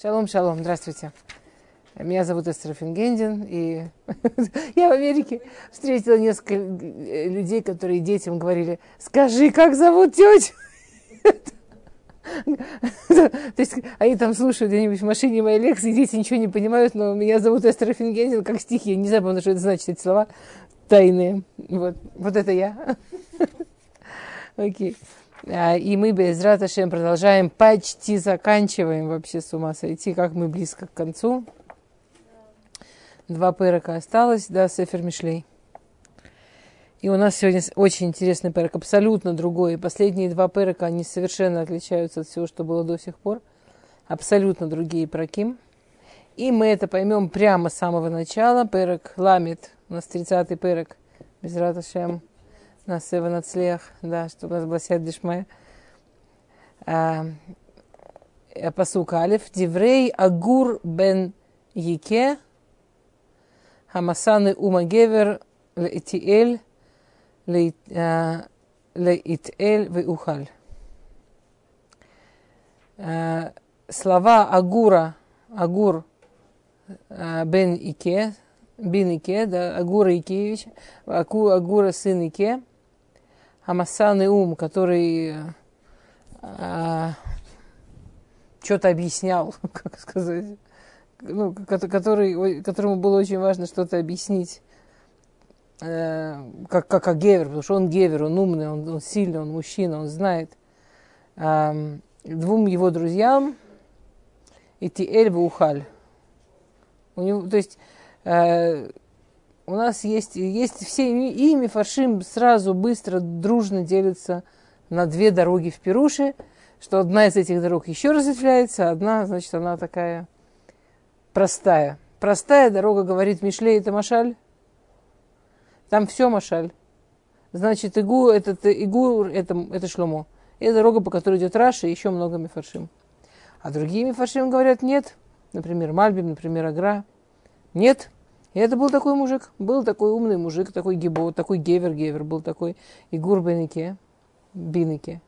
Шалом, шалом, здравствуйте. Меня зовут Эстер Фингендин, и я в Америке встретила несколько людей, которые детям говорили, скажи, как зовут тетю? То есть они там слушают где-нибудь в машине мои лекции, дети ничего не понимают, но меня зовут Эстер Фингендин, как стихи, не знаю, что это значит, эти слова тайные. Вот, вот это я. Окей. А, и мы без Раташем продолжаем, почти заканчиваем вообще с ума сойти, как мы близко к концу. Два пырока осталось, да, Сефер Мишлей. И у нас сегодня очень интересный пырок, абсолютно другой. Последние два пырока, они совершенно отличаются от всего, что было до сих пор. Абсолютно другие проким. И мы это поймем прямо с самого начала. Пырок ламит, у нас 30-й пырок, без Раташем на Сева Нацлех, да, чтобы нас была Дишмая. А, э, Пасук Алиф. Диврей Агур бен Яке, Хамасаны Ума Гевер, Леитиэль, Леитэль Веухаль. Слова Агура, Агур бен Ике, Бин Ике, да, Агура Икеевич, Агура сын Ике – Амасанный ум, который а, что-то объяснял, как сказать, ну, который, которому было очень важно что-то объяснить, э, как, как, как гевер, потому что он гевер, он умный, он, он сильный, он мужчина, он знает. Э, двум его друзьям идти Эльва Ухаль. У него, то есть э, у нас есть, есть все ими фаршим сразу быстро, дружно делятся на две дороги в Перуше, что одна из этих дорог еще разветвляется, а одна, значит, она такая простая. Простая дорога, говорит Мишлей, это Машаль. Там все Машаль. Значит, Игу, это, Игу, это, это Шломо. И дорога, по которой идет Раша, и еще много мифаршим. А другие мифаршим говорят, нет. Например, Мальбим, например, Агра. Нет, и это был такой мужик, был такой умный мужик, такой гибо, такой гевер-гевер, был такой Игур Бенике, Бинике.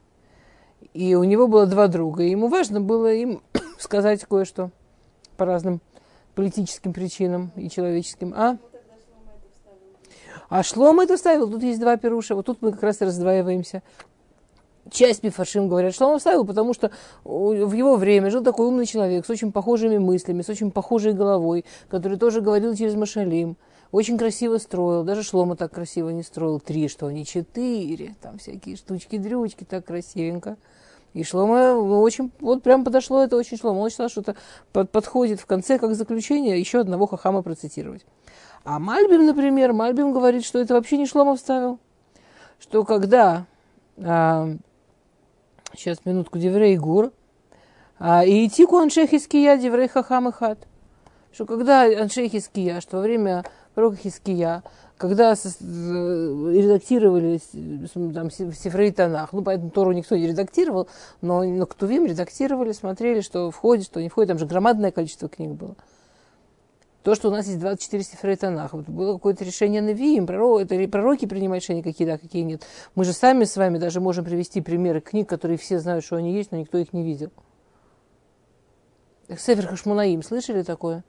И у него было два друга, и ему важно было им сказать кое-что по разным политическим причинам и человеческим. А? А Шлом это вставил. Тут есть два перуша. Вот тут мы как раз раздваиваемся часть Мифаршим говорят, что он оставил, потому что в его время жил такой умный человек с очень похожими мыслями, с очень похожей головой, который тоже говорил через Машалим, очень красиво строил, даже Шлома так красиво не строил, три, что они четыре, там всякие штучки-дрючки, так красивенько. И Шлома очень, вот прям подошло это очень Шлома. Он считал, что это под, подходит в конце, как заключение, еще одного хахама процитировать. А Мальбим, например, Мальбим говорит, что это вообще не Шлома вставил. Что когда а, сейчас минутку, Деврей Гур, а, и идти к Аншехиския, Деврей Хахам и Хат. Что когда Аншехиския, что во время пророка Хиския, когда редактировали там, Сифрей Танах, ну, поэтому Тору никто не редактировал, но, но Ктувим редактировали, смотрели, что входит, что не входит, там же громадное количество книг было. То, что у нас есть 24 сифрей Танах, вот было какое-то решение на Виим, пророк, это пророки принимают решения, какие да, какие нет. Мы же сами с вами даже можем привести примеры книг, которые все знают, что они есть, но никто их не видел. Сефер Хашмунаим, слышали такое?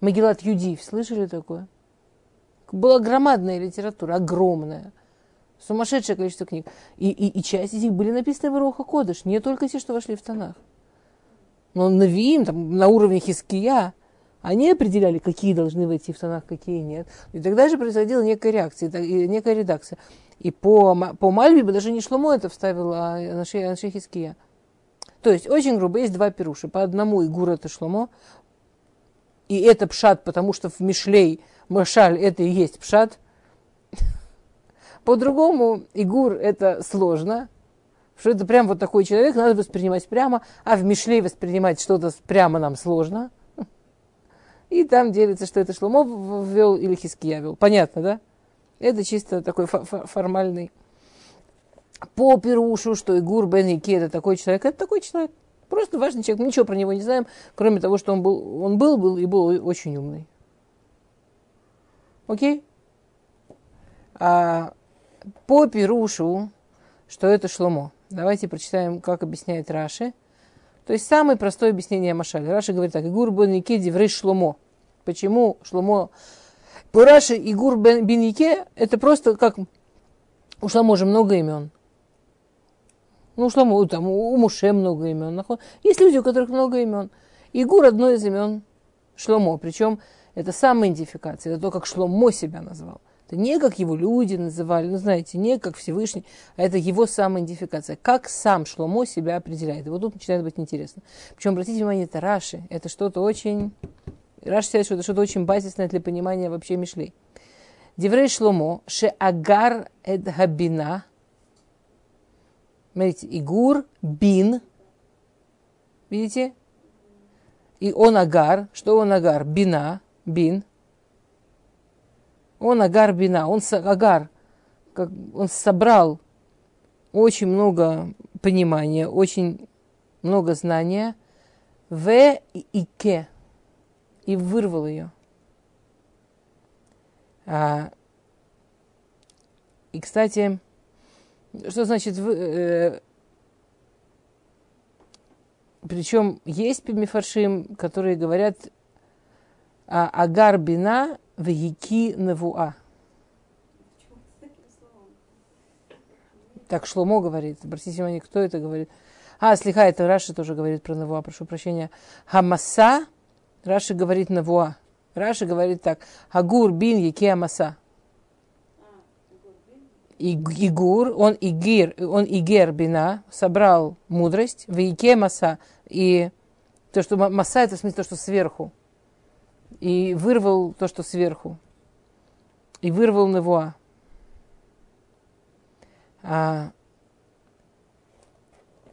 Магеллат Юдив, слышали такое? Была громадная литература, огромная. Сумасшедшее количество книг. И, и, и часть из них были написаны в Роха Кодыш, не только те, что вошли в Танах. Но Навиим, там, на уровне Хиския, они определяли, какие должны войти в тонах, какие нет. И тогда же происходила некая реакция, некая редакция. И по, по Мальбе даже не Шломо это вставил, а Анашей Хиския. То есть, очень грубо, есть два пируша. По одному Игур это Шломо, и это пшат, потому что в Мишлей Машаль это и есть пшат. По-другому Игур это сложно, что это прям вот такой человек, надо воспринимать прямо, а в Мишлей воспринимать что-то прямо нам сложно – и там делится, что это Шломо ввел или Хиския вел. Понятно, да? Это чисто такой формальный. По Перушу, что Игур Бен Ики это такой человек, это такой человек. Просто важный человек. Мы ничего про него не знаем, кроме того, что он был, он был, был и был очень умный. Окей? А по Перушу, что это Шломо. Давайте прочитаем, как объясняет Раши. То есть самое простое объяснение Машали. Раша говорит так, Игур бен Нике диврей шломо. Почему шломо? По Раши Игур бен это просто как у Шломо же много имен. Ну, Шломо, там, у Муше много имен. Есть люди, у которых много имен. Игур одно из имен Шломо. Причем это самоидентификация. Это то, как Шломо себя назвал. Это не как его люди называли, ну, знаете, не как Всевышний, а это его самоидентификация. Как сам Шломо себя определяет. И вот тут начинает быть интересно. Причем, обратите внимание, это Раши. Это что-то очень... Раши считает, что это что-то очень базисное для понимания вообще Мишлей. Деврей Шломо, ше агар эд хабина. Смотрите, Игур, бин. Видите? И он агар. Что он агар? Бина, бин. Он агар бина, он агар, как, он собрал очень много понимания, очень много знания в и ке и вырвал ее. А, и, кстати, что значит... Э, причем есть мифаршим, которые говорят Агар бина Вегики Навуа. Так Шломо говорит. Обратите внимание, кто это говорит. А, слегка, это Раши тоже говорит про Навуа, прошу прощения. Хамаса, Раши говорит Навуа. Раши говорит так. Агур бин яки Амаса. Игур, он игир, он игер бина, собрал мудрость, в яке маса, и то, что маса, это в смысле то, что сверху и вырвал то, что сверху. И вырвал Невуа. А,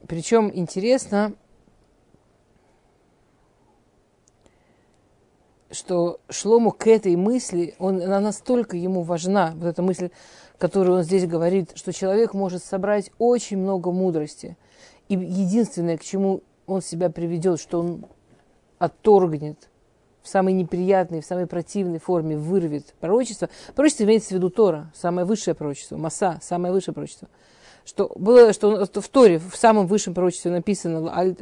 причем интересно, что Шлому к этой мысли, он, она настолько ему важна, вот эта мысль, которую он здесь говорит, что человек может собрать очень много мудрости. И единственное, к чему он себя приведет, что он отторгнет в самой неприятной, в самой противной форме вырвет пророчество. Пророчество имеется в виду Тора, самое высшее пророчество, Маса, самое высшее пророчество. Что было, что в Торе, в самом высшем пророчестве написано,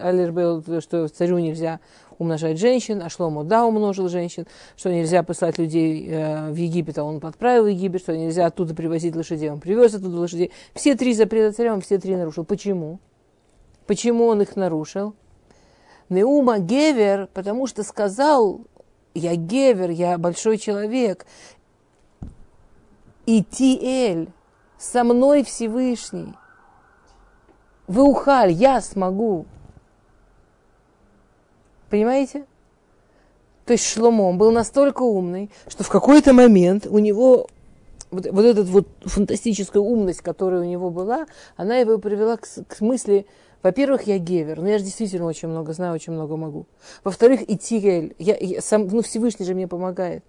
что царю нельзя умножать женщин, а Шломо да умножил женщин, что нельзя послать людей э, в Египет, а он отправил в Египет, что нельзя оттуда привозить лошадей, он привез оттуда лошадей. Все три запрета царя он все три нарушил. Почему? Почему он их нарушил? Неума Гевер, потому что сказал, я Гевер, я большой человек. И Тиэль, со мной Всевышний. Вы ухаль, я смогу. Понимаете? То есть Шломо был настолько умный, что в какой-то момент у него вот, вот эта вот фантастическая умность, которая у него была, она его привела к, к мысли, во-первых, я гевер, но я же действительно очень много знаю, очень много могу. Во-вторых, и Тигель, я, я, сам, ну Всевышний же мне помогает.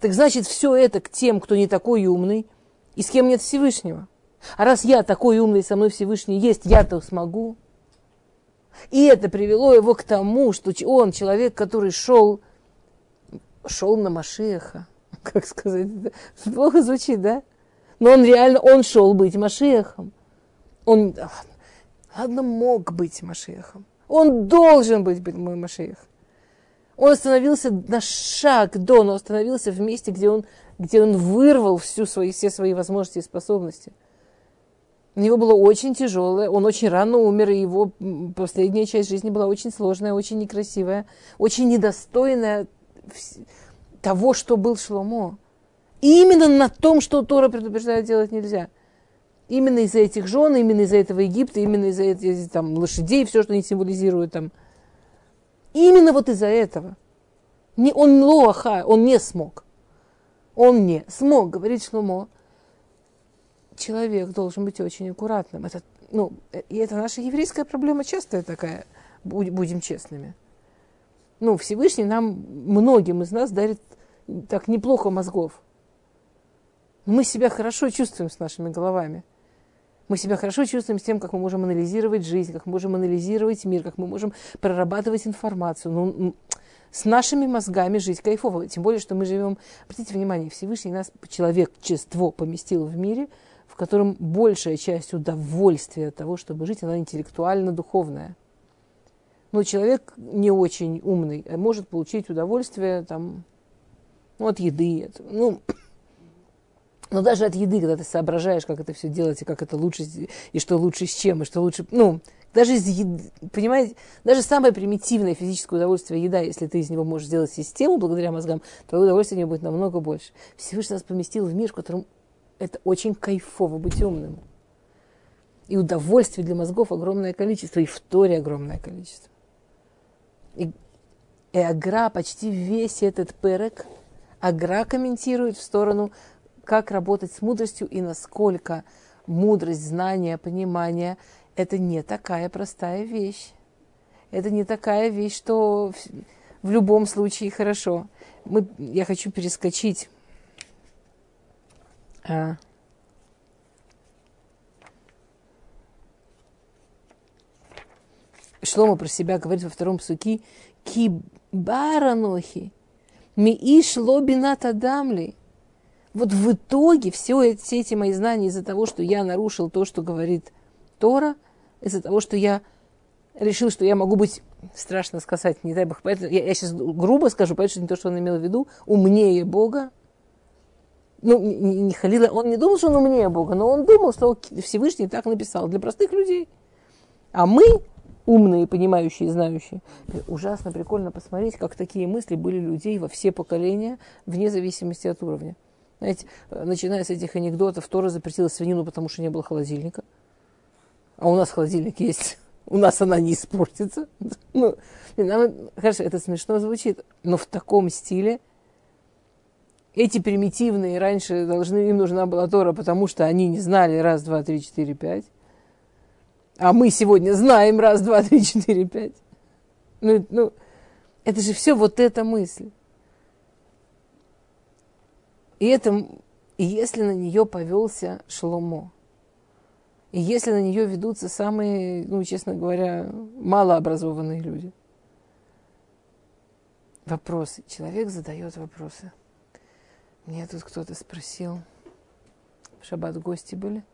Так значит, все это к тем, кто не такой умный, и с кем нет Всевышнего. А раз я такой умный, со мной Всевышний есть, я-то смогу. И это привело его к тому, что он, человек, который шел, шел на Машеха. Как сказать, это плохо звучит, да? Но он реально, он шел быть Машехом. Он, Ладно, мог быть Машехом. Он должен быть, быть мой Машех. Он остановился на шаг до, но остановился в месте, где он, где он вырвал всю свои, все свои возможности и способности. У него было очень тяжелое, он очень рано умер, и его последняя часть жизни была очень сложная, очень некрасивая, очень недостойная того, что был Шломо. И именно на том, что Тора предупреждает делать нельзя – Именно из-за этих жен, именно из-за этого Египта, именно из-за этих там, лошадей, все, что они символизируют там. Именно вот из-за этого. Не, он лоаха, он не смог. Он не смог, говорит Шломо. Человек должен быть очень аккуратным. Это, ну, и это наша еврейская проблема частая такая, будем честными. Ну, Всевышний нам, многим из нас дарит так неплохо мозгов. Мы себя хорошо чувствуем с нашими головами. Мы себя хорошо чувствуем с тем, как мы можем анализировать жизнь, как мы можем анализировать мир, как мы можем прорабатывать информацию. Ну, с нашими мозгами жить кайфово. Тем более, что мы живем... Обратите внимание, Всевышний нас, человечество, поместил в мире, в котором большая часть удовольствия от того, чтобы жить, она интеллектуально-духовная. Но человек не очень умный а может получить удовольствие там, ну, от еды. ну, но даже от еды, когда ты соображаешь, как это все делать, и как это лучше, и что лучше с чем, и что лучше, ну, даже из еды, понимаете, даже самое примитивное физическое удовольствие еда, если ты из него можешь сделать систему благодаря мозгам, твое удовольствие от него будет намного больше. Всевышний нас поместил в мир, в котором это очень кайфово быть умным. И удовольствие для мозгов огромное количество, и в Торе огромное количество. И, и Агра почти весь этот перек, Агра комментирует в сторону, как работать с мудростью и насколько мудрость, знание, понимание – это не такая простая вещь. Это не такая вещь, что в, в любом случае хорошо. Мы, я хочу перескочить. А, Шлома про себя говорит во втором псуки «Кибаранохи, мииш лобинат адамли». Вот в итоге все, все эти мои знания из-за того, что я нарушил то, что говорит Тора – из-за того, что я решил, что я могу быть, страшно сказать, не дай бог, поэтому, я, я сейчас грубо скажу, поэтому что не то, что он имел в виду, умнее Бога. Ну, не, не халила, он не думал, что он умнее Бога, но он думал, что Всевышний так написал для простых людей. А мы, умные, понимающие, знающие, ужасно прикольно посмотреть, как такие мысли были людей во все поколения, вне зависимости от уровня. Знаете, начиная с этих анекдотов, Тора запретила свинину, потому что не было холодильника – а у нас холодильник есть, у нас она не испортится. Ну, нам, хорошо, это смешно звучит, но в таком стиле эти примитивные раньше должны, им нужна была Тора, потому что они не знали раз, два, три, четыре, пять. А мы сегодня знаем раз, два, три, четыре, пять. Ну, ну, это же все вот эта мысль. И это, и если на нее повелся Шломо, и если на нее ведутся самые, ну, честно говоря, малообразованные люди. Вопросы. Человек задает вопросы. Мне тут кто-то спросил, в шаббат гости были,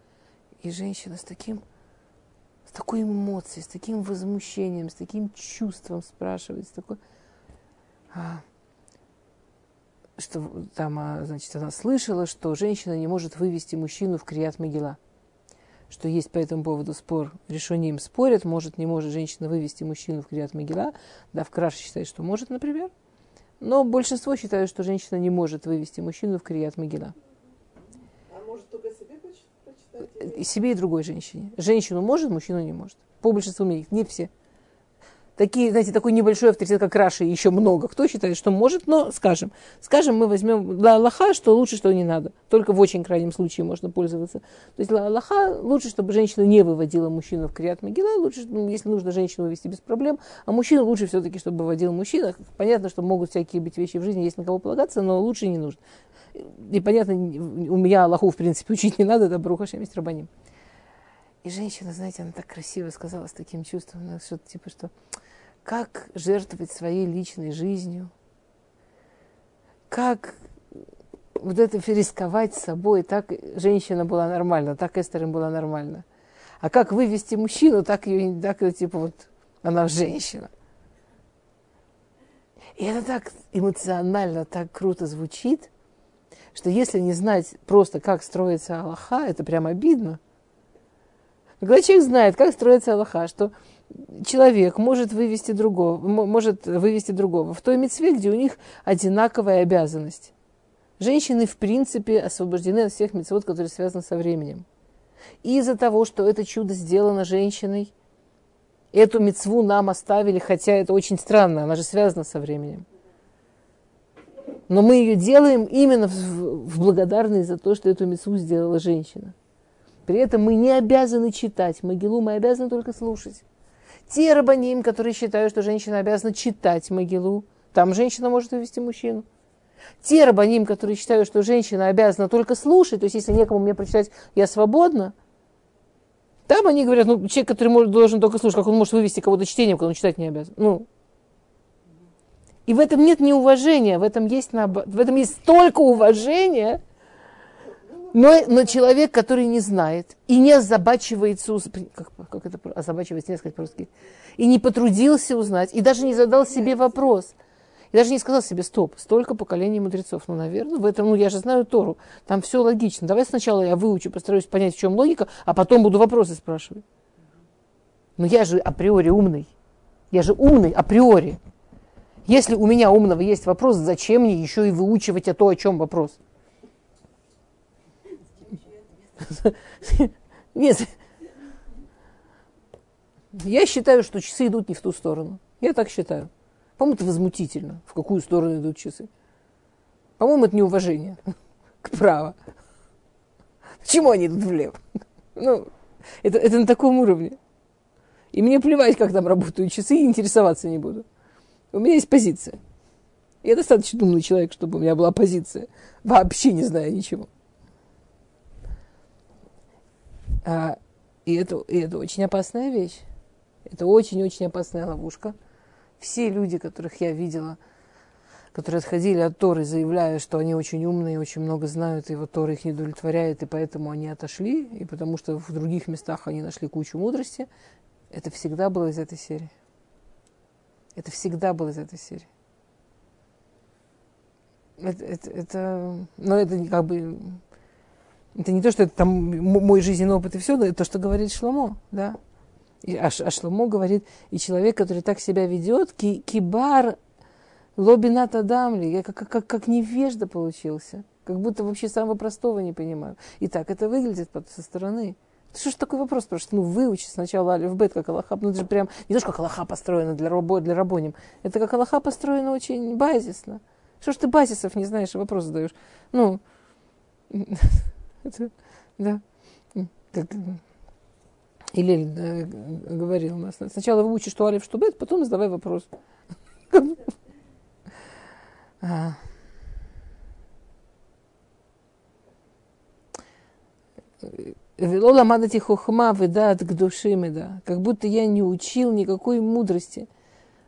и женщина с таким, с такой эмоцией, с таким возмущением, с таким чувством спрашивает, с такой, а, что там, а, значит, она слышала, что женщина не может вывести мужчину в Крият Могила что есть по этому поводу спор, решением спорят, может, не может женщина вывести мужчину в Криат Могила, да, в Краше считает, что может, например, но большинство считают, что женщина не может вывести мужчину в Криат Могила. А может только себе почитать? И себе и другой женщине. Женщину может, мужчину не может. По большинству мнений, не все такие, знаете, такой небольшой авторитет, как Раши, еще много. Кто считает, что может, но скажем. Скажем, мы возьмем для Аллаха, что лучше, что не надо. Только в очень крайнем случае можно пользоваться. То есть для Аллаха лучше, чтобы женщина не выводила мужчину в Криат Могила. Лучше, ну, если нужно женщину вывести без проблем. А мужчину лучше все-таки, чтобы выводил мужчина. Понятно, что могут всякие быть вещи в жизни, есть на кого полагаться, но лучше не нужно. И понятно, у меня Аллаху, в принципе, учить не надо, это Бруха Шемис Рабаним. И женщина, знаете, она так красиво сказала с таким чувством, ну, что-то типа, что как жертвовать своей личной жизнью, как вот это рисковать собой, так женщина была нормальна, так Эстер им была нормальна. А как вывести мужчину, так ее, так типа вот она женщина. И это так эмоционально, так круто звучит, что если не знать просто, как строится Аллаха, это прям обидно. Но когда человек знает, как строится Аллаха, что человек может вывести другого, может вывести другого в той мецве, где у них одинаковая обязанность. Женщины, в принципе, освобождены от всех мецвод, которые связаны со временем. И из-за того, что это чудо сделано женщиной, эту мецву нам оставили, хотя это очень странно, она же связана со временем. Но мы ее делаем именно в, в благодарность за то, что эту мецву сделала женщина. При этом мы не обязаны читать Могилу, мы обязаны только слушать. Те рабаним, которые считают, что женщина обязана читать Могилу, там женщина может вывести мужчину. Те рабаним, которые считают, что женщина обязана только слушать, то есть если некому мне прочитать, я свободна, там они говорят, ну, человек, который может, должен только слушать, как он может вывести кого-то чтением, когда он читать не обязан. Ну. И в этом нет неуважения, в этом есть, в этом есть столько уважения, Но, но человек, который не знает и не озабачивается, как, как это озабачивается, не сказать по-русски, и не потрудился узнать, и даже не задал себе вопрос, и даже не сказал себе, стоп, столько поколений мудрецов. Ну, наверное, в этом, ну, я же знаю Тору, там все логично. Давай сначала я выучу, постараюсь понять, в чем логика, а потом буду вопросы спрашивать. Но я же априори умный. Я же умный априори. Если у меня умного есть вопрос, зачем мне еще и выучивать а то, о чем вопрос? Нет. Я считаю, что часы идут не в ту сторону. Я так считаю. По-моему, это возмутительно, в какую сторону идут часы. По-моему, это неуважение к праву. Почему они идут влево? Ну, это, это на таком уровне. И мне плевать, как там работают часы, и интересоваться не буду. У меня есть позиция. Я достаточно умный человек, чтобы у меня была позиция. Вообще не знаю ничего. А, и, это, и это очень опасная вещь. Это очень-очень опасная ловушка. Все люди, которых я видела, которые отходили от Торы, заявляя, что они очень умные, очень много знают, и вот Тора их не удовлетворяет, и поэтому они отошли, и потому что в других местах они нашли кучу мудрости, это всегда было из этой серии. Это всегда было из этой серии. Это, это, это, но это как бы это не то, что это там мой жизненный опыт и все, но это то, что говорит Шломо, да. И, а, а Шломо говорит, и человек, который так себя ведет, ки, кибар лобинат адамли, я как, как, как невежда получился. Как будто вообще самого простого не понимаю. И так это выглядит со стороны. Что ж такой вопрос спрашивает? Ну, выучи сначала алиф бет, как Аллаха. Ну, это же прям не то, что как Аллаха построена для, рабо, для рабоним. Это как Аллаха построена очень базисно. Что ж ты базисов не знаешь и вопрос задаешь? Ну, это, да. Как, или да, говорил нас. Сначала выучи, что алиф, что бет, потом задавай вопрос. А. Велола мадати хохма выдат к души да. Как будто я не учил никакой мудрости.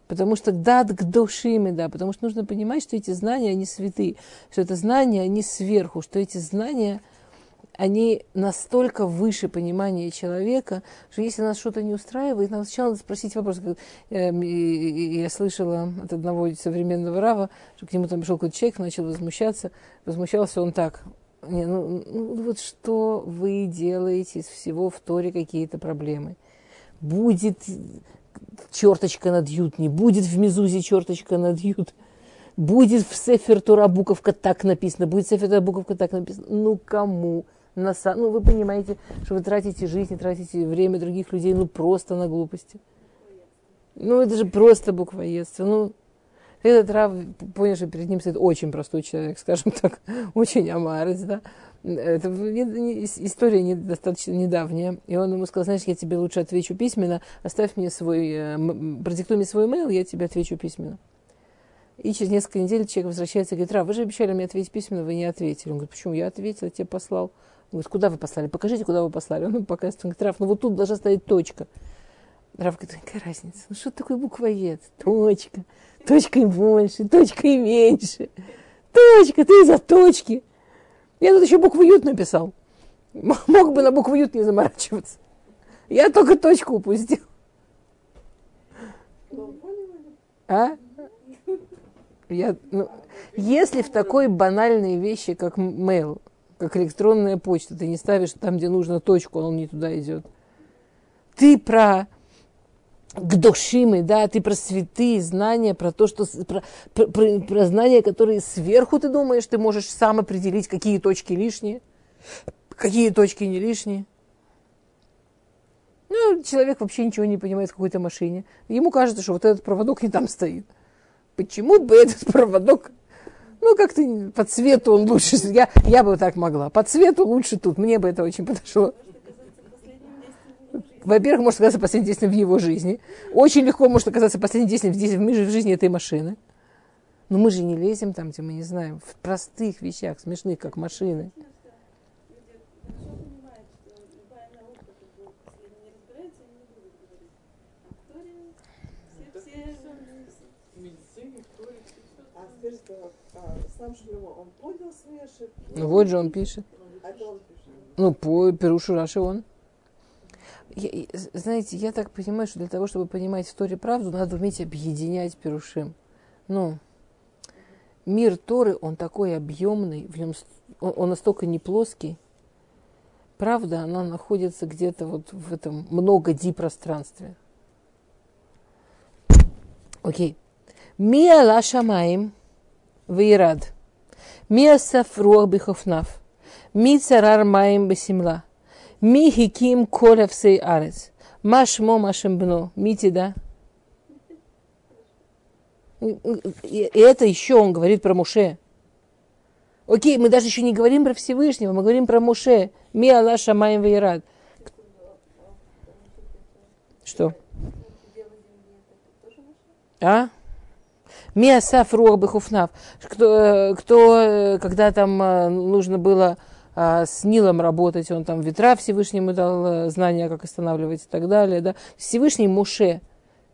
Потому что дат к души да. Потому что нужно понимать, что эти знания, они святые. Что это знания, они сверху. Что эти знания, они настолько выше понимания человека, что если нас что-то не устраивает, нам сначала надо спросить вопрос. Эм, я слышала от одного современного рава, что к нему там пришел какой-то человек, начал возмущаться. Возмущался он так. Не, ну, ну вот что вы делаете из всего в Торе какие-то проблемы? Будет черточка над ют, не будет в Мезузе черточка над ют. Будет в Сефер Тора буковка так написано, будет Сефер Тора буковка так написано. Ну кому? На, ну вы понимаете, что вы тратите жизнь, тратите время других людей, ну просто на глупости. Ну это же просто буквоедство. Ну, этот Рав понял, что перед ним стоит очень простой человек, скажем так, очень амарец, да. Это история не, достаточно недавняя. И он ему сказал, знаешь, я тебе лучше отвечу письменно, оставь мне свой, э, продиктуй мне свой mail, я тебе отвечу письменно. И через несколько недель человек возвращается и говорит, Рав, вы же обещали мне ответить письменно, вы не ответили. Он говорит, почему? Я ответил, я тебе послал. Он говорит, куда вы послали? Покажите, куда вы послали. Он показывает, он говорит, Рав, ну вот тут должна стоять точка. Рав говорит, какая разница? Ну что такое буквоед? Точка. Точкой больше, точкой меньше. Точка, ты за точки. Я тут еще букву Ют написал. Мог бы на букву Ют не заморачиваться. Я только точку упустил. А? Я, ну, если в такой банальной вещи, как mail, как электронная почта, ты не ставишь там, где нужно точку, он не туда идет. Ты про к душимы, да, ты про святые знания, про то, что про, про, про знания, которые сверху ты думаешь, ты можешь сам определить, какие точки лишние, какие точки не лишние. Ну, человек вообще ничего не понимает в какой-то машине. Ему кажется, что вот этот проводок не там стоит. Почему бы этот проводок, ну, как-то по цвету он лучше, я, я бы так могла, по цвету лучше тут, мне бы это очень подошло во-первых, может оказаться последним действием в его жизни. Очень легко может оказаться последним действием в жизни этой машины. Но мы же не лезем там, где мы не знаем, в простых вещах, смешных, как машины. А скажите, вот, а, сам Шлюмо, он понял свои ошибки? Ну вот же он пишет. А это он пишет. Ну, по Перушу Раши он. Я- знаете, я так понимаю, что для того, чтобы понимать в Торе правду, надо уметь объединять Перушим. Ну, мир Торы, он такой объемный, в нем он, он настолько не плоский. Правда, она находится где-то вот в этом много ди пространстве. Окей. Мия ла шамаим Вейрад. Миасав руах бихофнав. Ми царар маем бесемла. Ми хиким коля всей арец. Машмо машем бно. Мити, да? И это еще он говорит про Муше. Окей, мы даже еще не говорим про Всевышнего, мы говорим про Муше. Ми Аллах Шамаем Вейрад. Что? А? Ми Асаф Руах Бехуфнав. Кто, э, кто, э, когда там э, нужно было а, с Нилом работать, он там ветра Всевышнему дал знания, как останавливать и так далее. Да? Всевышний Муше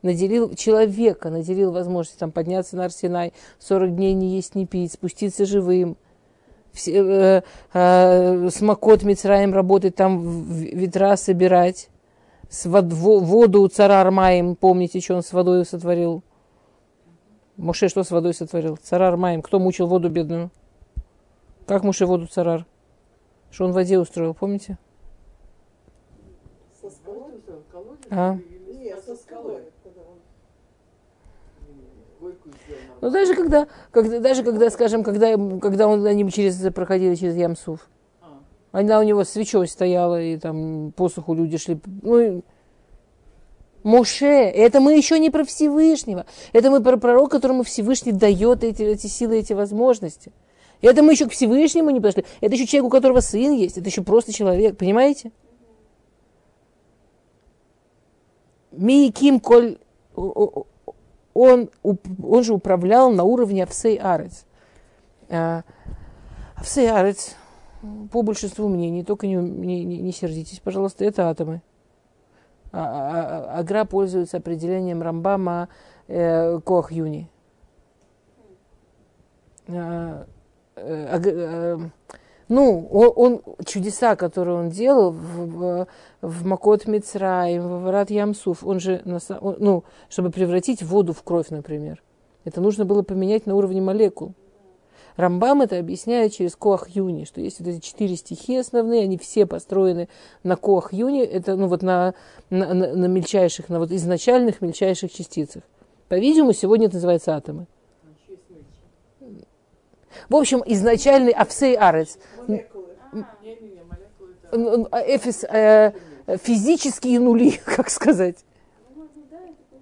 наделил человека, наделил возможность там, подняться на Арсенай, 40 дней не есть, не пить, спуститься живым, все, э, э, с Макот Мицраем работать, там ветра собирать, с вод- во- воду у цара Армаем, помните, что он с водой сотворил? Муше что с водой сотворил? Царар Маем. Кто мучил воду бедную? Как Муше воду царар? Что он в воде устроил, помните? Со скалой? А? Нет, со скалой. Он- Ну даже когда, когда, даже когда, скажем, когда, когда он, они через, проходили через Ямсуф, она у него свечой стояла, и там посуху люди шли. Ну, и- Моше, это мы еще не про Всевышнего. Это мы про пророка, которому Всевышний дает эти, эти силы, эти возможности. Это мы еще к Всевышнему не подошли. Это еще человек, у которого сын есть. Это еще просто человек. Понимаете? Мииким коль... Он, он же управлял на уровне Авсей Арец. Авсей Арец, по большинству мнений, только не, не- не сердитесь, пожалуйста, это атомы. А- а- а- Агра пользуется определением Рамбама э, Кох Юни. Э, э, ну, он, он- чудеса, которые он делал в, в, в Макот Мицраим, в Варат Ямсуф, он же, он- ну, чтобы превратить воду в кровь, например. Это нужно было поменять на уровне молекул. Рамбам это объясняет через Коах Юни, что есть вот эти четыре стихи основные, они все построены на Коах Юни, это ну вот на, на, на- на мельчайших, на вот изначальных мельчайших частицах. По-видимому, сегодня это называется атомы. В общем, изначальный Авсей Арец, эфис, э, физические нули, как сказать.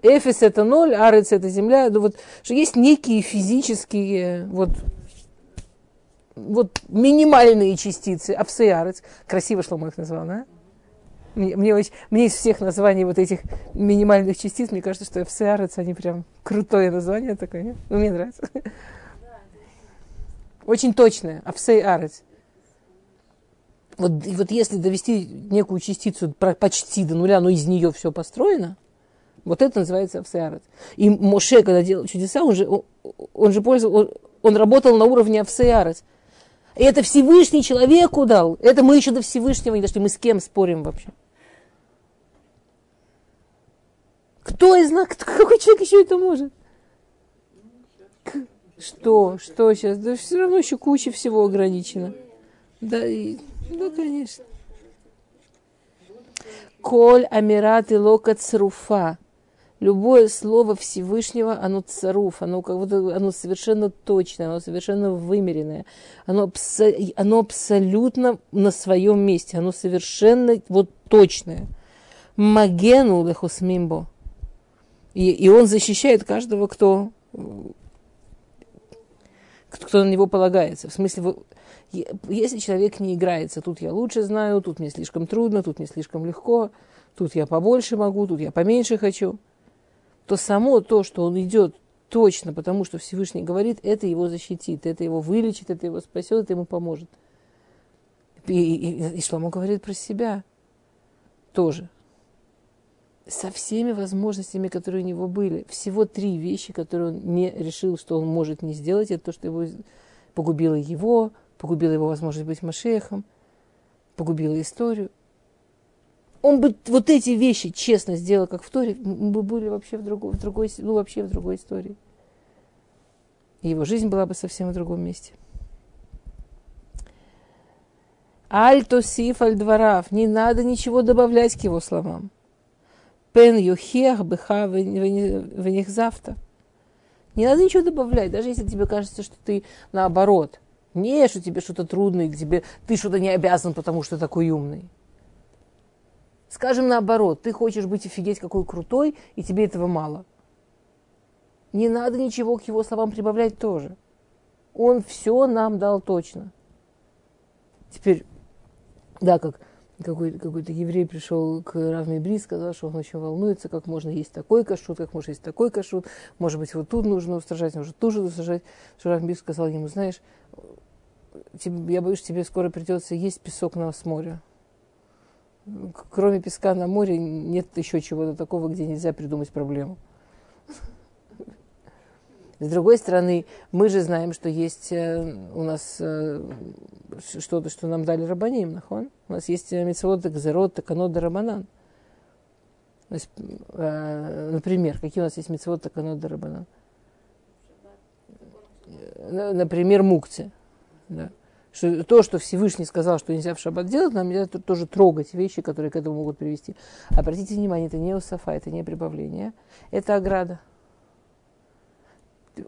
Эфис это ноль, арец это земля. Ну, вот, что есть некие физические вот, вот минимальные частицы. Апсеарец. Красиво Шломо их назвал, да? Мне, мне, очень- мне из всех названий вот этих минимальных частиц, мне кажется, что Апсеарец, они прям крутое название такое, нет? Ну, мне нравится. Очень точное. Апсеарец. Вот, и вот если довести некую частицу почти до нуля, но из нее все построено, вот это называется Авсеарец. И Моше, когда делал чудеса, он же, он, он же пользовался, он, он работал на уровне Авсеарец. И это Всевышний человеку дал. Это мы еще до Всевышнего не дошли. Мы с кем спорим вообще? Кто из нас, кто- какой человек еще это может? Что? Что сейчас? Да все равно еще куча всего ограничено. Да, и, да, конечно. Коль амират и лока цруфа. Любое слово Всевышнего, оно царуф, оно, как будто, оно совершенно точное, оно совершенно вымеренное, оно, абсо- оно абсолютно на своем месте, оно совершенно вот точное. Магену лехусмимбо. И, и он защищает каждого, кто, кто на него полагается. В смысле, если человек не играется, тут я лучше знаю, тут мне слишком трудно, тут мне слишком легко, тут я побольше могу, тут я поменьше хочу, то само то, что он идет точно, потому что Всевышний говорит, это его защитит, это его вылечит, это его спасет, это ему поможет. И, и, и Шломо говорит про себя тоже. со всеми возможностями, которые у него были. Всего три вещи, которые он не решил, что он может не сделать. Это то, что его погубило его, погубило его возможность быть Машехом, погубило историю. Он бы вот эти вещи честно сделал, как в Торе, мы бы были вообще в другой, в другой, ну, вообще в другой истории. И его жизнь была бы совсем в другом месте. Альтосиф альдварав. Не надо ничего добавлять к его словам. Пен юхех быха них завтра. Не надо ничего добавлять, даже если тебе кажется, что ты наоборот. Не, что тебе что-то трудное, тебе ты что-то не обязан, потому что такой умный. Скажем наоборот, ты хочешь быть офигеть какой крутой, и тебе этого мало. Не надо ничего к его словам прибавлять тоже. Он все нам дал точно. Теперь, да, как какой-то, какой-то еврей пришел к Равме Бри, сказал, что он очень волнуется, как можно есть такой кашрут, как можно есть такой кашрут, может быть, вот тут нужно устражать, может, тут же устражать. Что Равме сказал ему, знаешь, тебе, я боюсь, тебе скоро придется есть песок на море. Кроме песка на море нет еще чего-то такого, где нельзя придумать проблему. С другой стороны, мы же знаем, что есть э, у нас э, что-то, что нам дали рабаним, нахон. У нас есть э, митцвот, гзерот, таканот, рабанан. Например, какие у нас есть митцвот, таканот, рабанан? Например, мукцы. Да. Что, то, что Всевышний сказал, что нельзя в шаббат делать, нам нельзя тоже трогать вещи, которые к этому могут привести. Обратите внимание, это не усафа, это не прибавление, это ограда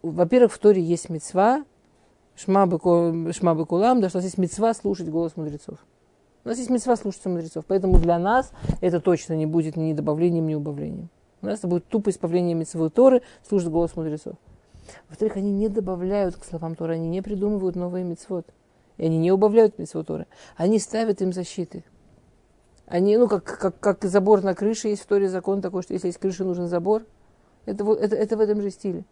во-первых, в Торе есть мецва, шмабы кулам, да, что у нас есть мецва слушать голос мудрецов. У нас есть мецва слушаться мудрецов, поэтому для нас это точно не будет ни добавлением, ни убавлением. У нас это будет тупо исправление мецвы Торы, слушать голос мудрецов. Во-вторых, они не добавляют к словам Торы, они не придумывают новые мецвод. И они не убавляют мецвод Торы. Они ставят им защиты. Они, ну, как, как, как забор на крыше, есть в Торе закон такой, что если есть крыша, нужен забор. Это, это, это в этом же стиле.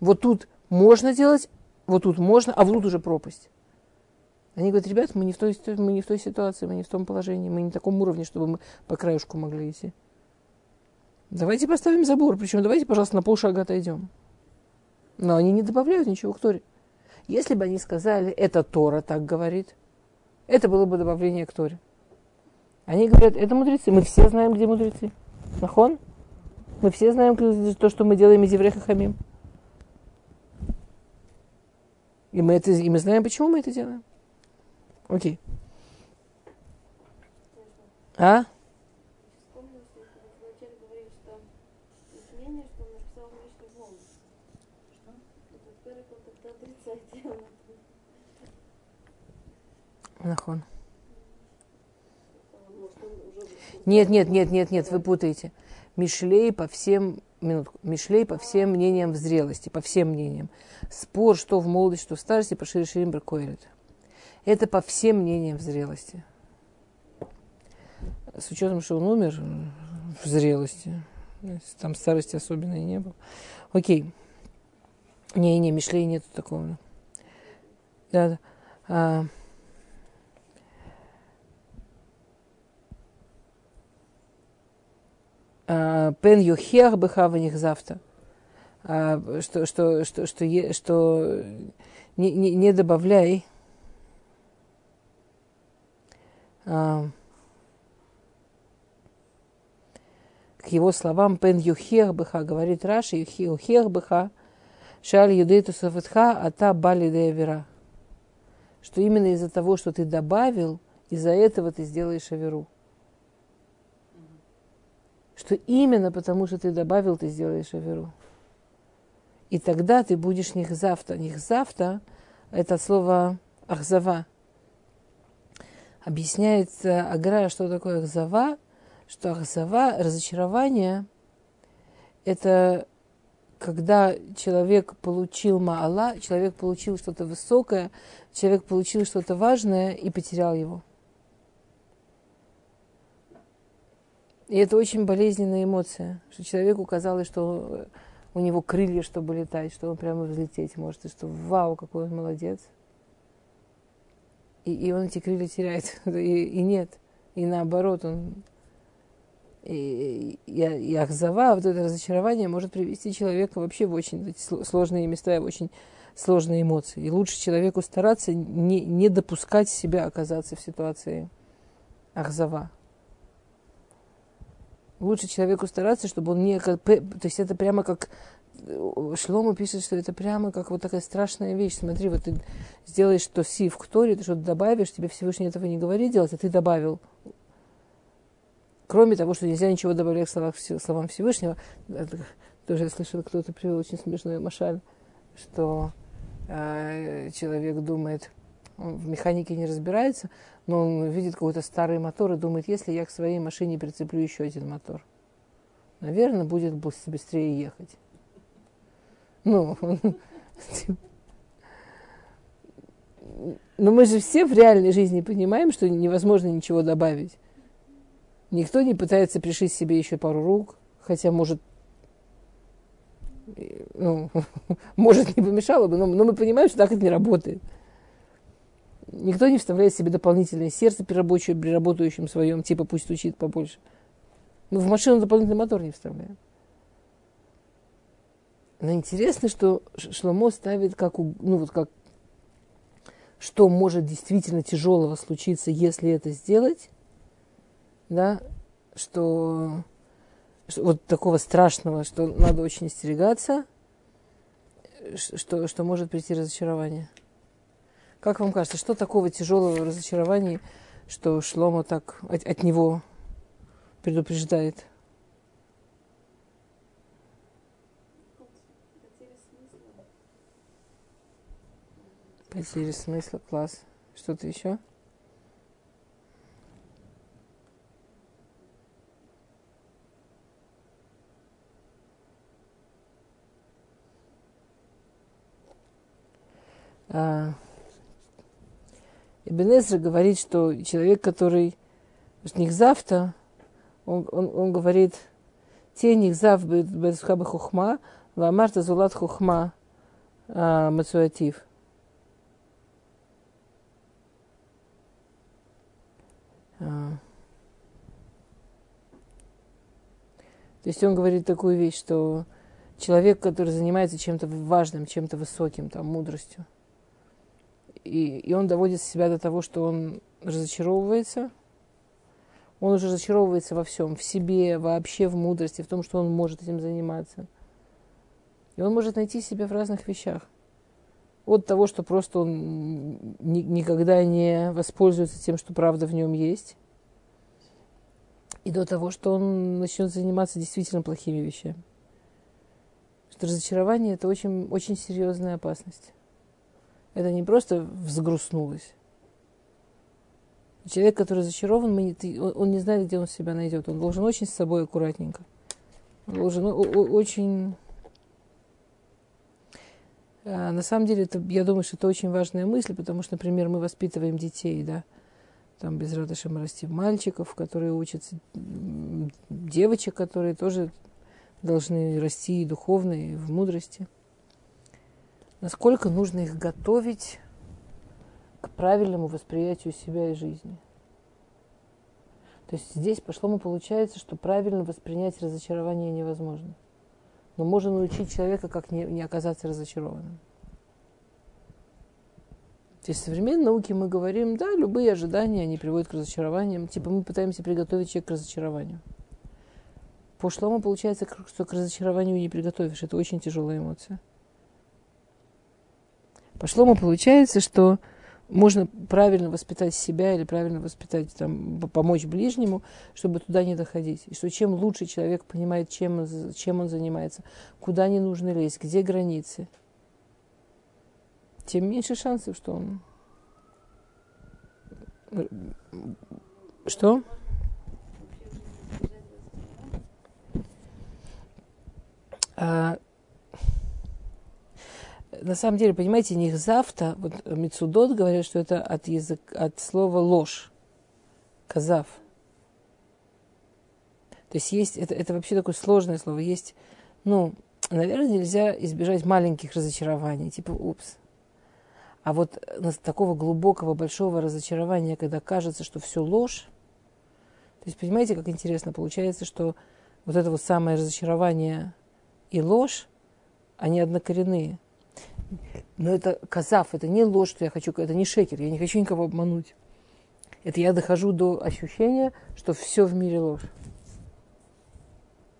Вот тут можно делать, вот тут можно, а вот тут уже пропасть. Они говорят, ребят, мы не, в той, мы не в той ситуации, мы не в том положении, мы не на таком уровне, чтобы мы по краешку могли идти. Давайте поставим забор, причем давайте, пожалуйста, на полшага отойдем. Но они не добавляют ничего к Торе. Если бы они сказали, это Тора так говорит, это было бы добавление к Торе. Они говорят, это мудрецы. Мы все знаем, где мудрецы. Нахон? Мы все знаем то, что мы делаем из еврея хамим. И мы, это, и мы знаем, почему мы это делаем. Окей. А? Нахон. Нет, нет, нет, нет, нет, вы путаете. Мишлей по всем минутку, Мишлей по всем мнениям в зрелости, по всем мнениям. Спор, что в молодости, что в старости, по Шириширим Бракоэлет. Это по всем мнениям в зрелости. С учетом, что он умер в зрелости. Там старости особенной не было. Окей. Не-не, Мишлей нету такого. Да. А, А, пен юхех бехаваних завтра. А, что, что, что, что, что не, не, не добавляй а, к его словам пен юхех беха, говорит Раши, юхех беха, шаль юдейту а та бали вера. Что именно из-за того, что ты добавил, из-за этого ты сделаешь аверу что именно потому, что ты добавил, ты сделаешь аверу. И тогда ты будешь нихзавта. Нихзавта – это слово ахзава. Объясняется Агра, что такое ахзава, что ахзава, разочарование – это когда человек получил маала, человек получил что-то высокое, человек получил что-то важное и потерял его. И это очень болезненная эмоция, что человеку казалось, что у него крылья, чтобы летать, что он прямо взлететь может, и что вау, какой он молодец. И, и он эти крылья теряет. И, и нет. И наоборот, он и, и, и ахзава, вот это разочарование может привести человека вообще в очень сложные места, в очень сложные эмоции. И лучше человеку стараться не, не допускать себя оказаться в ситуации ахзава. Лучше человеку стараться, чтобы он не... То есть это прямо как... Шлома пишет, что это прямо как вот такая страшная вещь. Смотри, вот ты сделаешь что си в Кторе, ты что-то добавишь, тебе Всевышний этого не говорит делать, а ты добавил. Кроме того, что нельзя ничего добавлять к словам Всевышнего, тоже я слышала, кто-то привел очень смешную машаль, что э, человек думает, он в механике не разбирается, но он видит какой-то старый мотор и думает, если я к своей машине прицеплю еще один мотор, наверное, будет быстрее ехать. Ну, но мы же все в реальной жизни понимаем, что невозможно ничего добавить. Никто не пытается пришить себе еще пару рук, хотя может, ну, может не помешало бы, но, но мы понимаем, что так это не работает. Никто не вставляет себе дополнительное сердце при, рабочем, при работающем своем, типа пусть стучит побольше. Мы в машину дополнительный мотор не вставляем. Но интересно, что Шломо ставит как, ну вот как, что может действительно тяжелого случиться, если это сделать, да, что, что вот такого страшного, что надо очень остерегаться, что, что может прийти разочарование. Как вам кажется, что такого тяжелого разочарования, что Шлома так от, от него предупреждает? Потери смысла, класс. Что-то еще? Ибн говорит, что человек, который Нихзавта, он, он, он говорит, те Нихзав Бетсхаба Хухма, Вамарта Зулат Хухма а, Мацуатив. А. То есть он говорит такую вещь, что человек, который занимается чем-то важным, чем-то высоким, там, мудростью, и, и он доводит себя до того, что он разочаровывается. Он уже разочаровывается во всем, в себе, вообще в мудрости, в том, что он может этим заниматься. И он может найти себя в разных вещах. От того, что просто он ни, никогда не воспользуется тем, что правда в нем есть, и до того, что он начнет заниматься действительно плохими вещами. Что разочарование – это очень, очень серьезная опасность. Это не просто взгрустнулось. Человек, который зачарован, он не знает, где он себя найдет. Он должен очень с собой аккуратненько. Он должен очень... А на самом деле, это, я думаю, что это очень важная мысль, потому что, например, мы воспитываем детей, да, там без радости мы растим мальчиков, которые учатся, девочек, которые тоже должны расти и духовно, и в мудрости насколько нужно их готовить к правильному восприятию себя и жизни. То есть здесь пошло получается, что правильно воспринять разочарование невозможно. Но можно научить человека, как не, не оказаться разочарованным. То есть в современной науке мы говорим, да, любые ожидания, они приводят к разочарованиям. Типа мы пытаемся приготовить человека к разочарованию. По шлому получается, что к разочарованию не приготовишь. Это очень тяжелая эмоция. По шлому получается, что можно правильно воспитать себя или правильно воспитать, там, помочь ближнему, чтобы туда не доходить. И что чем лучше человек понимает, чем он, чем он занимается, куда не нужно лезть, где границы, тем меньше шансов, что он... Что? А, на самом деле, понимаете, них завтра, вот Мицудот говорят, что это от, язык, от слова ложь, казав. То есть есть, это, это вообще такое сложное слово, есть, ну, наверное, нельзя избежать маленьких разочарований, типа упс. А вот такого глубокого, большого разочарования, когда кажется, что все ложь, то есть, понимаете, как интересно получается, что вот это вот самое разочарование и ложь, они однокоренные. Но это казав, это не ложь, что я хочу, это не шекер, я не хочу никого обмануть. Это я дохожу до ощущения, что все в мире ложь.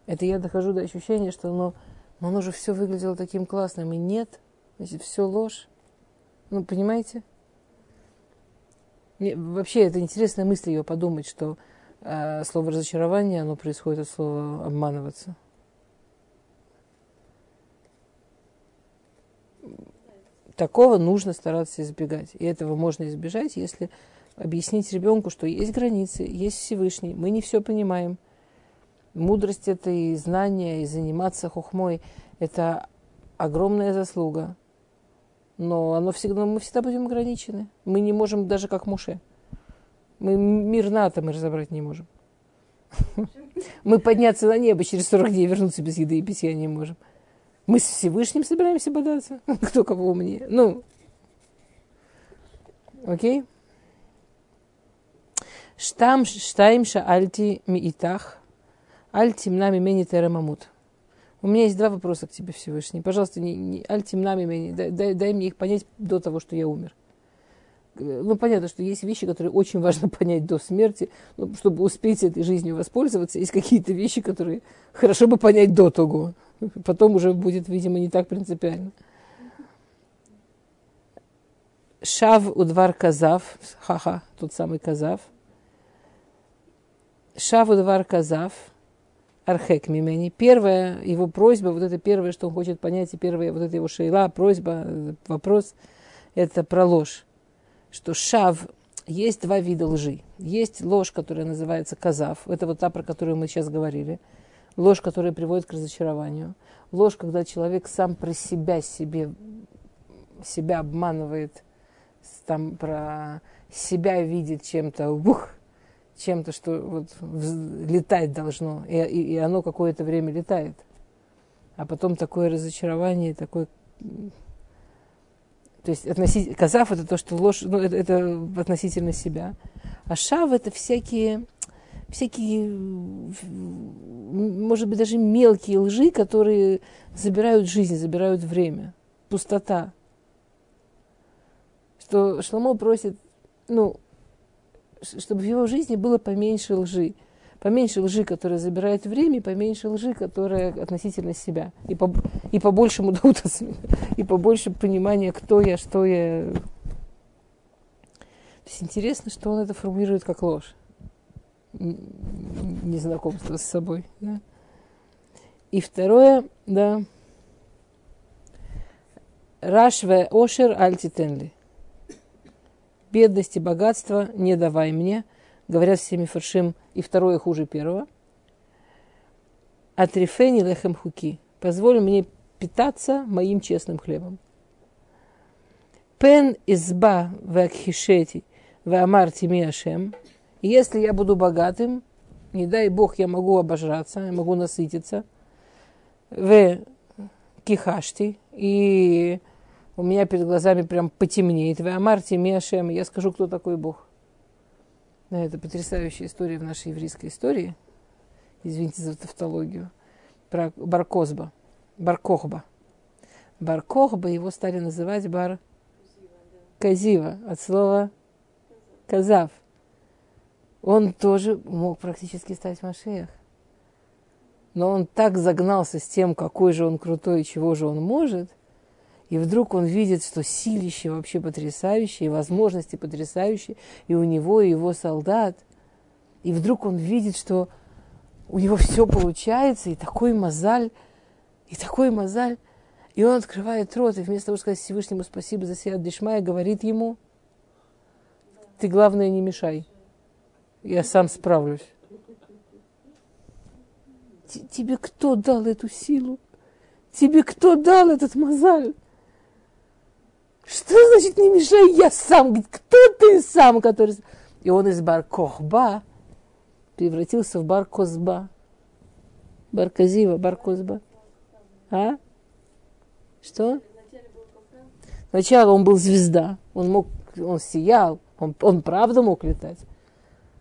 Это я дохожу до ощущения, что оно, но оно же все выглядело таким классным, и нет, значит, все ложь. Ну, понимаете? Мне, вообще, это интересная мысль ее подумать, что э, слово разочарование, оно происходит от слова обманываться. Такого нужно стараться избегать. И этого можно избежать, если объяснить ребенку, что есть границы, есть Всевышний, мы не все понимаем. Мудрость это и знание, и заниматься хухмой – это огромная заслуга. Но оно всегда, мы всегда будем ограничены. Мы не можем даже как Муше. Мы мир на атомы разобрать не можем. Мы подняться на небо через 40 дней вернуться без еды и питья не можем. Мы с Всевышним собираемся бодаться. Кто кого умнее. Ну, окей? Штам штайм альти миитах, альти мнами мени теремамут. У меня есть два вопроса к тебе, Всевышний. Пожалуйста, не, не альти мнами мени, дай, дай мне их понять до того, что я умер. Ну, понятно, что есть вещи, которые очень важно понять до смерти, ну, чтобы успеть этой жизнью воспользоваться. Есть какие-то вещи, которые хорошо бы понять до того. Потом уже будет, видимо, не так принципиально. Шав удвар казав, ха-ха, тот самый казав – Шаву Двар Казав, Архек Мимени. Первая его просьба, вот это первое, что он хочет понять, и первая вот эта его шейла, просьба, вопрос, это про ложь. Что Шав, есть два вида лжи. Есть ложь, которая называется Казав, это вот та, про которую мы сейчас говорили. Ложь, которая приводит к разочарованию. Ложь, когда человек сам про себя себе, себя обманывает, там про себя видит чем-то, ух, чем-то, что вот летать должно, и, и, и оно какое-то время летает. А потом такое разочарование, такой... То есть относить... казав это то, что ложь, ну, это, это относительно себя. А шав это всякие, всякие, может быть, даже мелкие лжи, которые забирают жизнь, забирают время. Пустота. Что Шломо просит, ну, чтобы в его жизни было поменьше лжи. Поменьше лжи, которая забирает время, и поменьше лжи, которая относительно себя. И, по, и побольше мудаутас, и побольше понимания, кто я, что я. То есть интересно, что он это формулирует как ложь. Незнакомство с собой. Да? И второе, да, Рашве Ошер Альтитенли бедность и богатство не давай мне, говорят всеми фаршим, и второе хуже первого. Атрифени лехем хуки, позволь мне питаться моим честным хлебом. Пен изба вакхишети ваамарти миашем. Если я буду богатым, не дай Бог, я могу обожраться, я могу насытиться. В кихашти и у меня перед глазами прям потемнеет. Вы амарте миашем, я скажу, кто такой Бог. Это потрясающая история в нашей еврейской истории. Извините за тавтологию. Про Баркозба. Баркохба. Баркохба его стали называть Бар Казива от слова Казав. Он тоже мог практически стать Машеях. Но он так загнался с тем, какой же он крутой и чего же он может – и вдруг он видит, что силище вообще потрясающее, и возможности потрясающие, и у него, и его солдат. И вдруг он видит, что у него все получается, и такой мозаль, и такой мозаль. И он открывает рот, и вместо того, чтобы сказать Всевышнему спасибо за себя Дешмая, говорит ему, ты, главное, не мешай. Я сам справлюсь. Тебе кто дал эту силу? Тебе кто дал этот мозаль? Что значит не мешай, я сам? Кто ты сам, который... И он из Баркохба превратился в Баркозба. Барказива, Баркозба. А? Что? Сначала он был звезда, он мог, он сиял, он, он правда мог летать.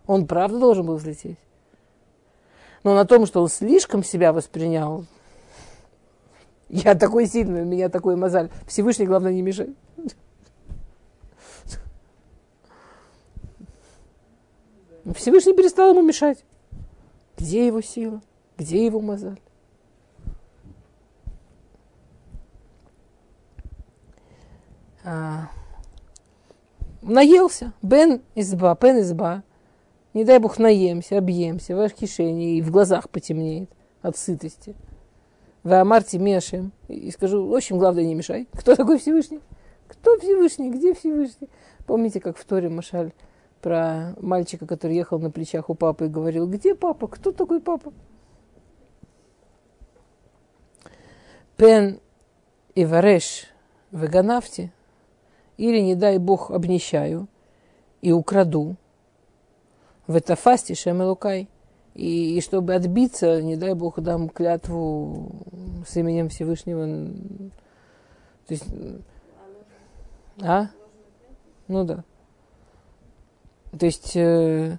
Он правда должен был взлететь. Но на том, что он слишком себя воспринял, я такой сильный, у меня такой мозаль. Всевышний, главное, не мешай. Всевышний перестал ему мешать. Где его сила? Где его мозаль? А, наелся. Бен изба, пен изба. Не дай бог наемся, объемся, в кишени и в глазах потемнеет от сытости. В Амарте Мешем. И скажу, в общем, главное, не мешай. Кто такой Всевышний? Кто Всевышний? Где Всевышний? Помните, как в Торе Машаль про мальчика, который ехал на плечах у папы и говорил, где папа? Кто такой папа? Пен и Вареш в Ганафте, или, не дай бог, обнищаю и украду, в это фасте Шемелукай, и, и чтобы отбиться, не дай бог, дам клятву с именем Всевышнего. То есть, а? Ну да. То есть э,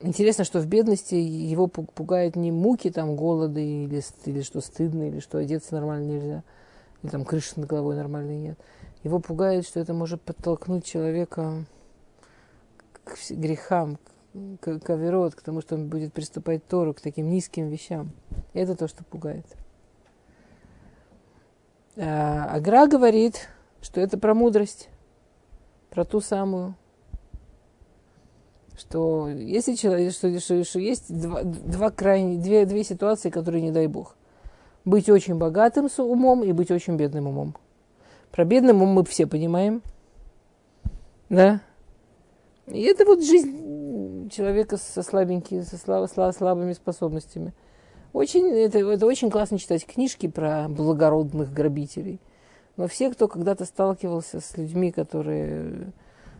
интересно, что в бедности его пугает не муки, там, голода или, или что стыдно, или что одеться нормально нельзя, или там крыши над головой нормальной нет. Его пугает, что это может подтолкнуть человека к грехам, к, к к тому, что он будет приступать Тору, к таким низким вещам. Это то, что пугает. А Агра говорит, что это про мудрость, про ту самую, что если человек, что, что, что есть два, два крайне, две, две ситуации, которые не дай бог. Быть очень богатым с умом и быть очень бедным умом. Про бедным ум мы все понимаем. Да? И это вот жизнь человека со слабенькими, со слаб, слаб, слабыми способностями. Очень, это, это очень классно читать книжки про благородных грабителей. Но все, кто когда-то сталкивался с людьми, которые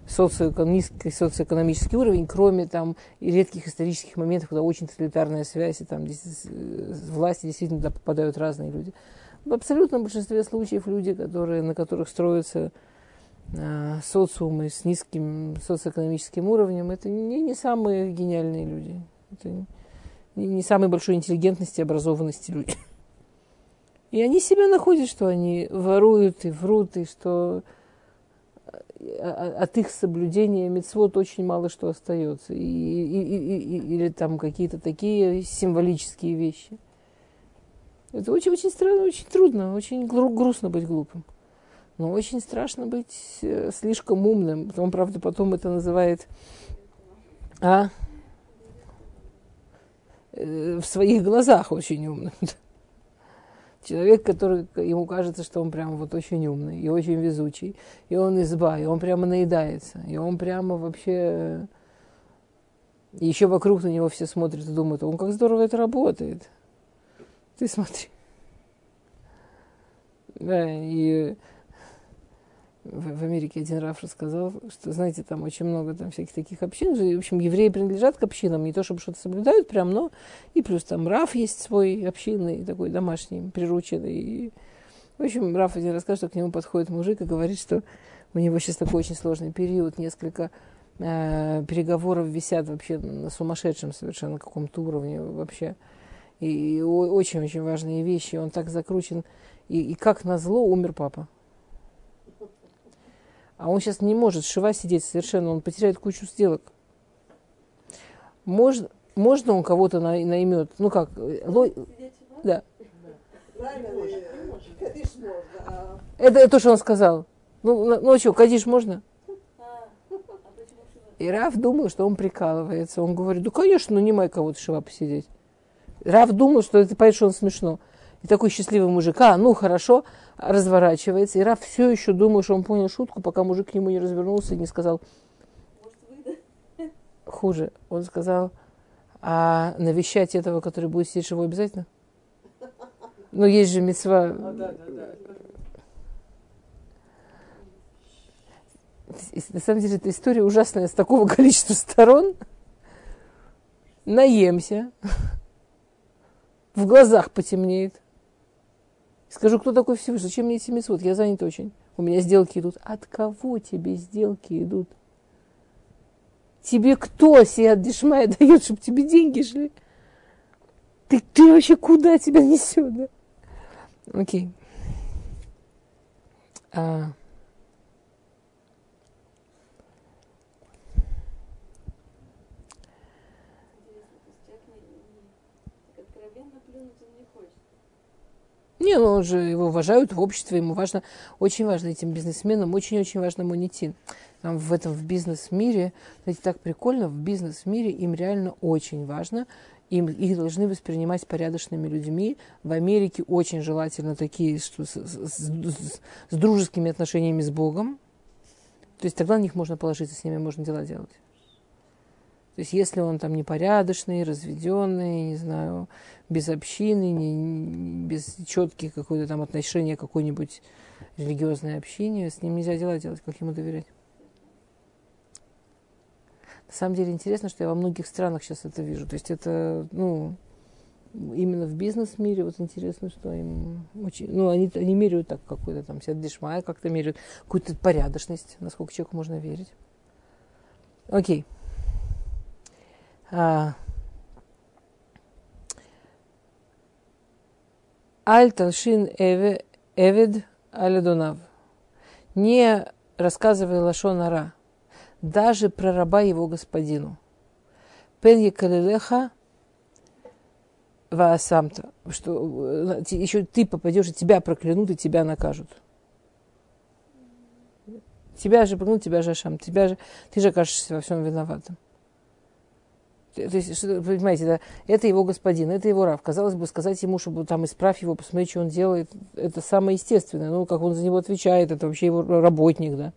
социоэкономический, социоэкономический уровень, кроме там и редких исторических моментов, когда очень тоталитарная связь, и там здесь, власти действительно туда попадают разные люди. В абсолютном большинстве случаев люди, которые, на которых строятся э, социумы с низким социоэкономическим уровнем, это не, не самые гениальные люди. Это не, не самой большой интеллигентности и образованности люди. И они себя находят, что они воруют и врут, и что от их соблюдения мецвод очень мало что остается. И, и, и, и, или там какие-то такие символические вещи. Это очень, очень странно, очень трудно, очень грустно быть глупым. Но очень страшно быть э, слишком умным. Он, правда, потом это называет а? Э, в своих глазах очень умным. Человек, который ему кажется, что он прямо вот очень умный и очень везучий, и он изба, и он прямо наедается, и он прямо вообще... И еще вокруг на него все смотрят и думают, он как здорово это работает. Ты смотри. Да, и в, в Америке один Раф рассказал, что, знаете, там очень много там всяких таких общин. В общем, евреи принадлежат к общинам, не то чтобы что-то соблюдают прям, но и плюс там Раф есть свой общинный, такой домашний, прирученный. И, в общем, Раф один рассказывает, что к нему подходит мужик и говорит, что у него сейчас такой очень сложный период, несколько э, переговоров висят вообще на сумасшедшем совершенно каком-то уровне вообще. И очень-очень важные вещи. Он так закручен. И, и как назло умер папа. А он сейчас не может шива сидеть совершенно, он потеряет кучу сделок. Можно, можно он кого-то на, наймет, ну как, ло... да. Это, это то, что он сказал. Ну, ну что, кадиш можно? И Раф думал, что он прикалывается. Он говорит, ну, конечно, нанимай кого-то шива посидеть. Раф думал, что это, понимаешь, что он смешно. И такой счастливый мужик, а, ну хорошо, разворачивается. И Раф все еще думает, что он понял шутку, пока мужик к нему не развернулся и не сказал. Хуже. Он сказал, а навещать этого, который будет сидеть живой, обязательно? Ну, есть же мецва. А, да, да, да. На самом деле, эта история ужасная с такого количества сторон. Наемся. В глазах потемнеет. Скажу, кто такой Всевышний? Зачем мне эти мецвод? Я занят очень. У меня сделки идут. От кого тебе сделки идут? Тебе кто, Сиат Дишмая, дает, чтобы тебе деньги шли? Ты, ты вообще куда тебя несет, да? Окей. А, Интересно, то есть человек не, не, так откровенно плюнуть он не хочет. Не, ну он же его уважают в обществе, ему важно, очень важно этим бизнесменам, очень-очень важно монетин. Там в этом, в бизнес-мире, знаете, так прикольно, в бизнес-мире им реально очень важно, им, их должны воспринимать порядочными людьми. В Америке очень желательно такие, что с, с- с- с дружескими отношениями с Богом. То есть тогда на них можно положиться, с ними можно дела делать. То есть если он там непорядочный, разведенный, не знаю, без общины, не, без четких какое-то там отношения к какой-нибудь религиозной общине, с ним нельзя дела делать, как ему доверять. На самом деле интересно, что я во многих странах сейчас это вижу. То есть это, ну, именно в бизнес-мире вот интересно, что им очень, ну, они, они меряют так какой-то там сяддишмая, как-то меряют какую-то порядочность, насколько человеку можно верить. Окей. А. Аль талшин эвед алядунав. Не рассказывай лашон ара, даже про раба его господину. Пен якалилеха ваасамта, что еще ты попадешь, и тебя проклянут, и тебя накажут. Тебя же проклянут, тебя же ашам, тебя же, ты же окажешься во всем виноватым. То есть, что, понимаете, да, это его господин, это его рав. Казалось бы, сказать ему, чтобы там исправь его, посмотри, что он делает, это самое естественное. Ну, как он за него отвечает, это вообще его работник, да.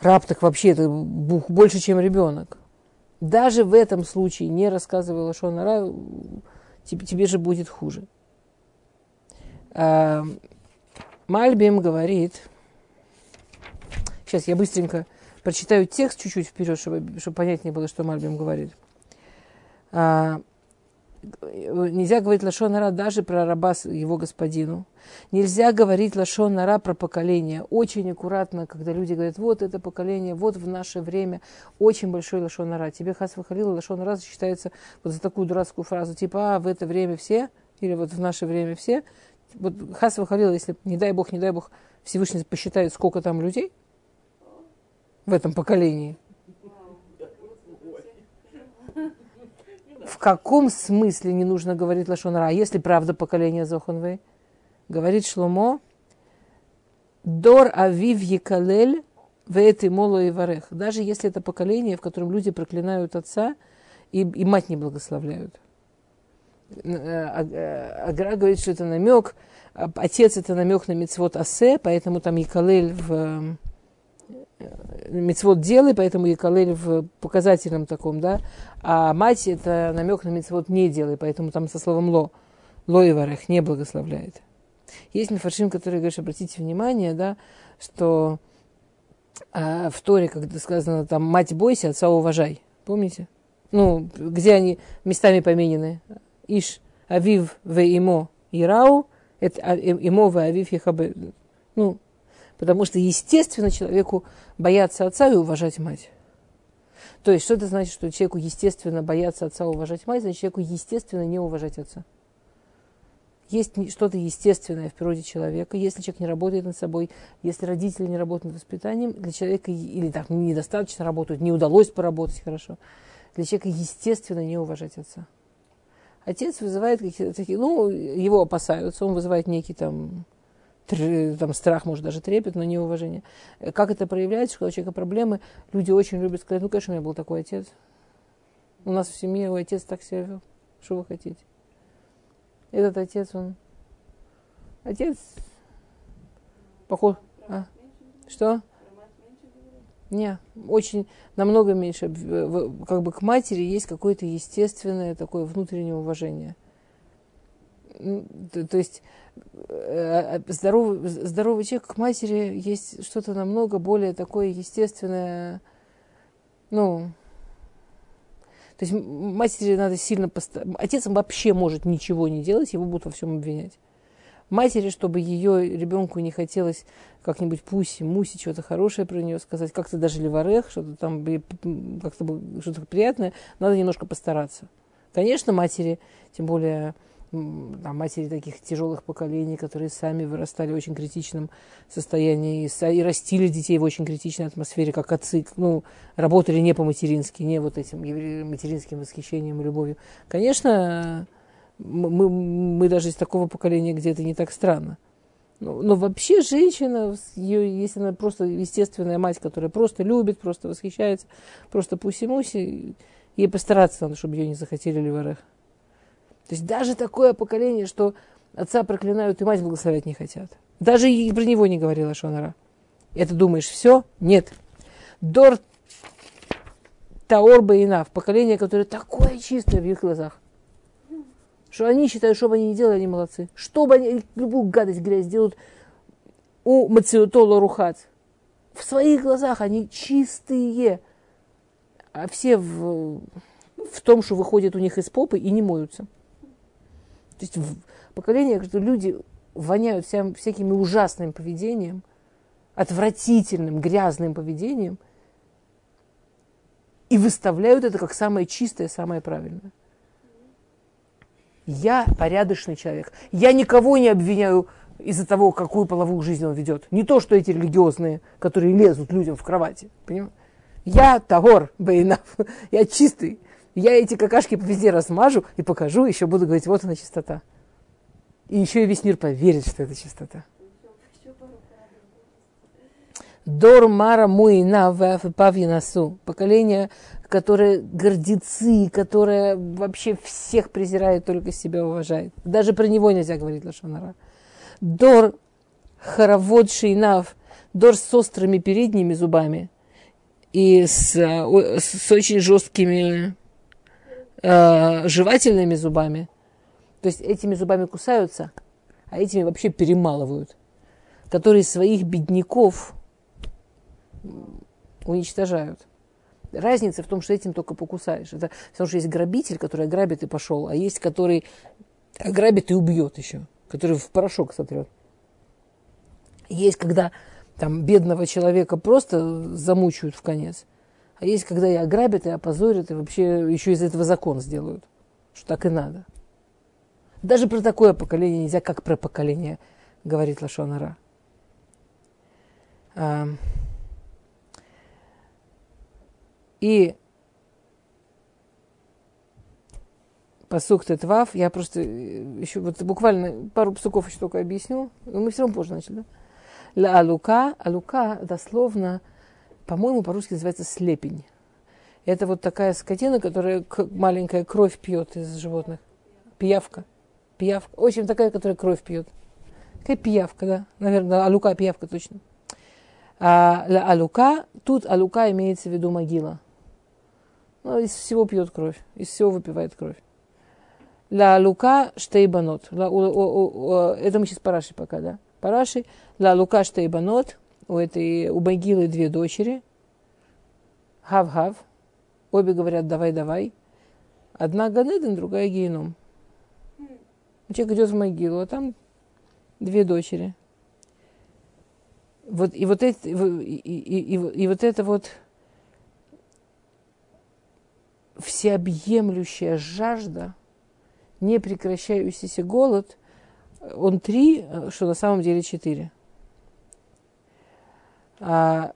Раб так вообще это больше, чем ребенок. Даже в этом случае, не рассказывая Лашон Ара, тебе, тебе же будет хуже. А, Мальбим говорит, сейчас я быстренько прочитаю текст чуть-чуть вперед, чтобы, чтобы понятнее было, что Мальбим говорит. А, нельзя говорить лашонара даже про раба его господину. Нельзя говорить лашонара про поколение. Очень аккуратно, когда люди говорят, вот это поколение, вот в наше время очень большой лашонара. Тебе хас выхалила лашонара считается вот за такую дурацкую фразу, типа, а, в это время все, или вот в наше время все. Вот хас выхалила, если, не дай бог, не дай бог, Всевышний посчитает, сколько там людей в этом поколении. В каком смысле не нужно говорить лашонара? А если правда поколение Зоханвей? Говорит Шломо, Дор авив якалель веэты моло и варех. Даже если это поколение, в котором люди проклинают отца и, и мать не благословляют. Э, А- э, Агра говорит, что это намек. а Отец это намек на мецвод асе, поэтому там якалель в мецвод делай, поэтому якалель в показательном таком, да. А мать это намек на мецвод не делай, поэтому там со словом ло. Ло и варех не благословляет. Есть мифаршим, который говорит, обратите внимание, да, что а, в Торе, когда сказано там «мать бойся, отца уважай». Помните? Ну, где они местами поменены? Иш, Авив, Ве, Имо, Ирау, это а, э, Имо, Ве, Авив, Ихабе. Ну, потому что, естественно, человеку бояться отца и уважать мать. То есть, что это значит, что человеку естественно бояться отца и уважать мать, значит, человеку естественно не уважать отца. Есть что-то естественное в природе человека. Если человек не работает над собой, если родители не работают над воспитанием, для человека или так недостаточно работают, не удалось поработать хорошо, для человека естественно не уважать отца. Отец вызывает какие-то такие, ну, его опасаются, он вызывает некий там, там страх, может даже трепет, но не уважение. Э, Как это проявляется, когда у человека проблемы, люди очень любят сказать, ну, конечно, у меня был такой отец. У нас в семье у отец так себя вел. Что вы хотите? Этот отец, он... Отец... Похож... А? Что? Не, очень намного меньше. В- Как бы к матери есть какое-то естественное такое внутреннее уважение. То, то есть э, э, здоровый, здоровый человек к матери есть что-то намного более такое естественное, ну, то есть матери надо сильно поста- Отец вообще может ничего не делать, его будут во всем обвинять. Матери, чтобы ее ребенку не хотелось как-нибудь пуси, муси, что-то хорошее про нее сказать, как-то даже леварех, что-то там как-то что-то приятное, надо немножко постараться. Конечно, матери, тем более там, матери таких тяжелых поколений, которые сами вырастали в очень критичном состоянии и, и растили детей в очень критичной атмосфере, как отцы, ну, работали не по-матерински, не вот этим материнским восхищением и любовью. Конечно, мы, мы даже из такого поколения, где это не так странно. Но, но вообще женщина, её- если она просто естественная мать, которая просто любит, просто восхищается, просто пуси-муси, ей постараться надо, чтобы ее не захотели леварех. То есть даже такое поколение, что отца проклинают и мать благословлять не хотят. Даже и про него не говорила Шонара. Это думаешь, все? Нет. Дор Таор Баинав, поколение, которое такое чистое в их глазах. Что они считают, что бы они ни делали, они молодцы. Что бы они, любую гадость, грязь делают у Мациутола Рухац. В своих глазах они чистые. А все в, в том, что выходит у них из попы и не моются. То есть в- поколение, что люди воняют вся- всякими ужасным поведением, отвратительным, грязным поведением, и выставляют это как самое чистое, самое правильное. Я порядочный человек. Я никого не обвиняю из-за того, какую половую жизнь он ведет. Не то, что эти религиозные, которые лезут людям в кровати. Понимаете? Я Тагор Бейнав. Я чистый. Я эти какашки везде размажу и покажу, еще буду говорить, вот она чистота. И еще и весь мир поверит, что это чистота. Дор Мара Муина Павьянасу. Поколение, которое гордецы, которое вообще всех презирает, только себя уважает. Даже про него нельзя говорить Лашонара. Дор Харавод Шейнав. Дор с острыми передними зубами и с, э, с очень жесткими э, жевательными зубами. То есть этими зубами кусаются, а этими вообще перемалывают. Которые своих бедняков уничтожают. Разница в том, что этим только покусаешь. Это потому что есть грабитель, который ограбит и пошел, а есть который ограбит и убьет еще, который в порошок сотрет. Есть, когда там бедного человека просто замучают в конец, а есть, когда и ограбят, и опозорят, и вообще еще из этого закон сделают, что так и надо. Даже про такое поколение нельзя, как про поколение, говорит Лашонара. А, И посук Тетвав, я просто э, еще вот буквально пару псуков еще только объясню, мы все равно позже начали, да? Ла алука, алука дословно, по-моему, по-русски называется слепень. Это вот такая скотина, которая маленькая кровь пьет из животных. Пиявка. Пиявка. В общем, такая, которая кровь пьет. Такая пиявка, да. Наверное, алука, пиявка точно. А, ла алука, тут алука имеется в виду могила. Ну, из всего пьет кровь, из всего выпивает кровь. Ла лука штейбанот. Это мы сейчас параши пока, да? Параши. Ла лука штейбанот. У этой, у могилы две дочери. Хав-хав. Обе говорят давай-давай. Одна Ганеден, другая Геном. Человек идет в могилу, а там две дочери. Вот, и, вот это, и, и- и- и- вот это вот всеобъемлющая жажда, непрекращающийся голод, он три, что на самом деле четыре. А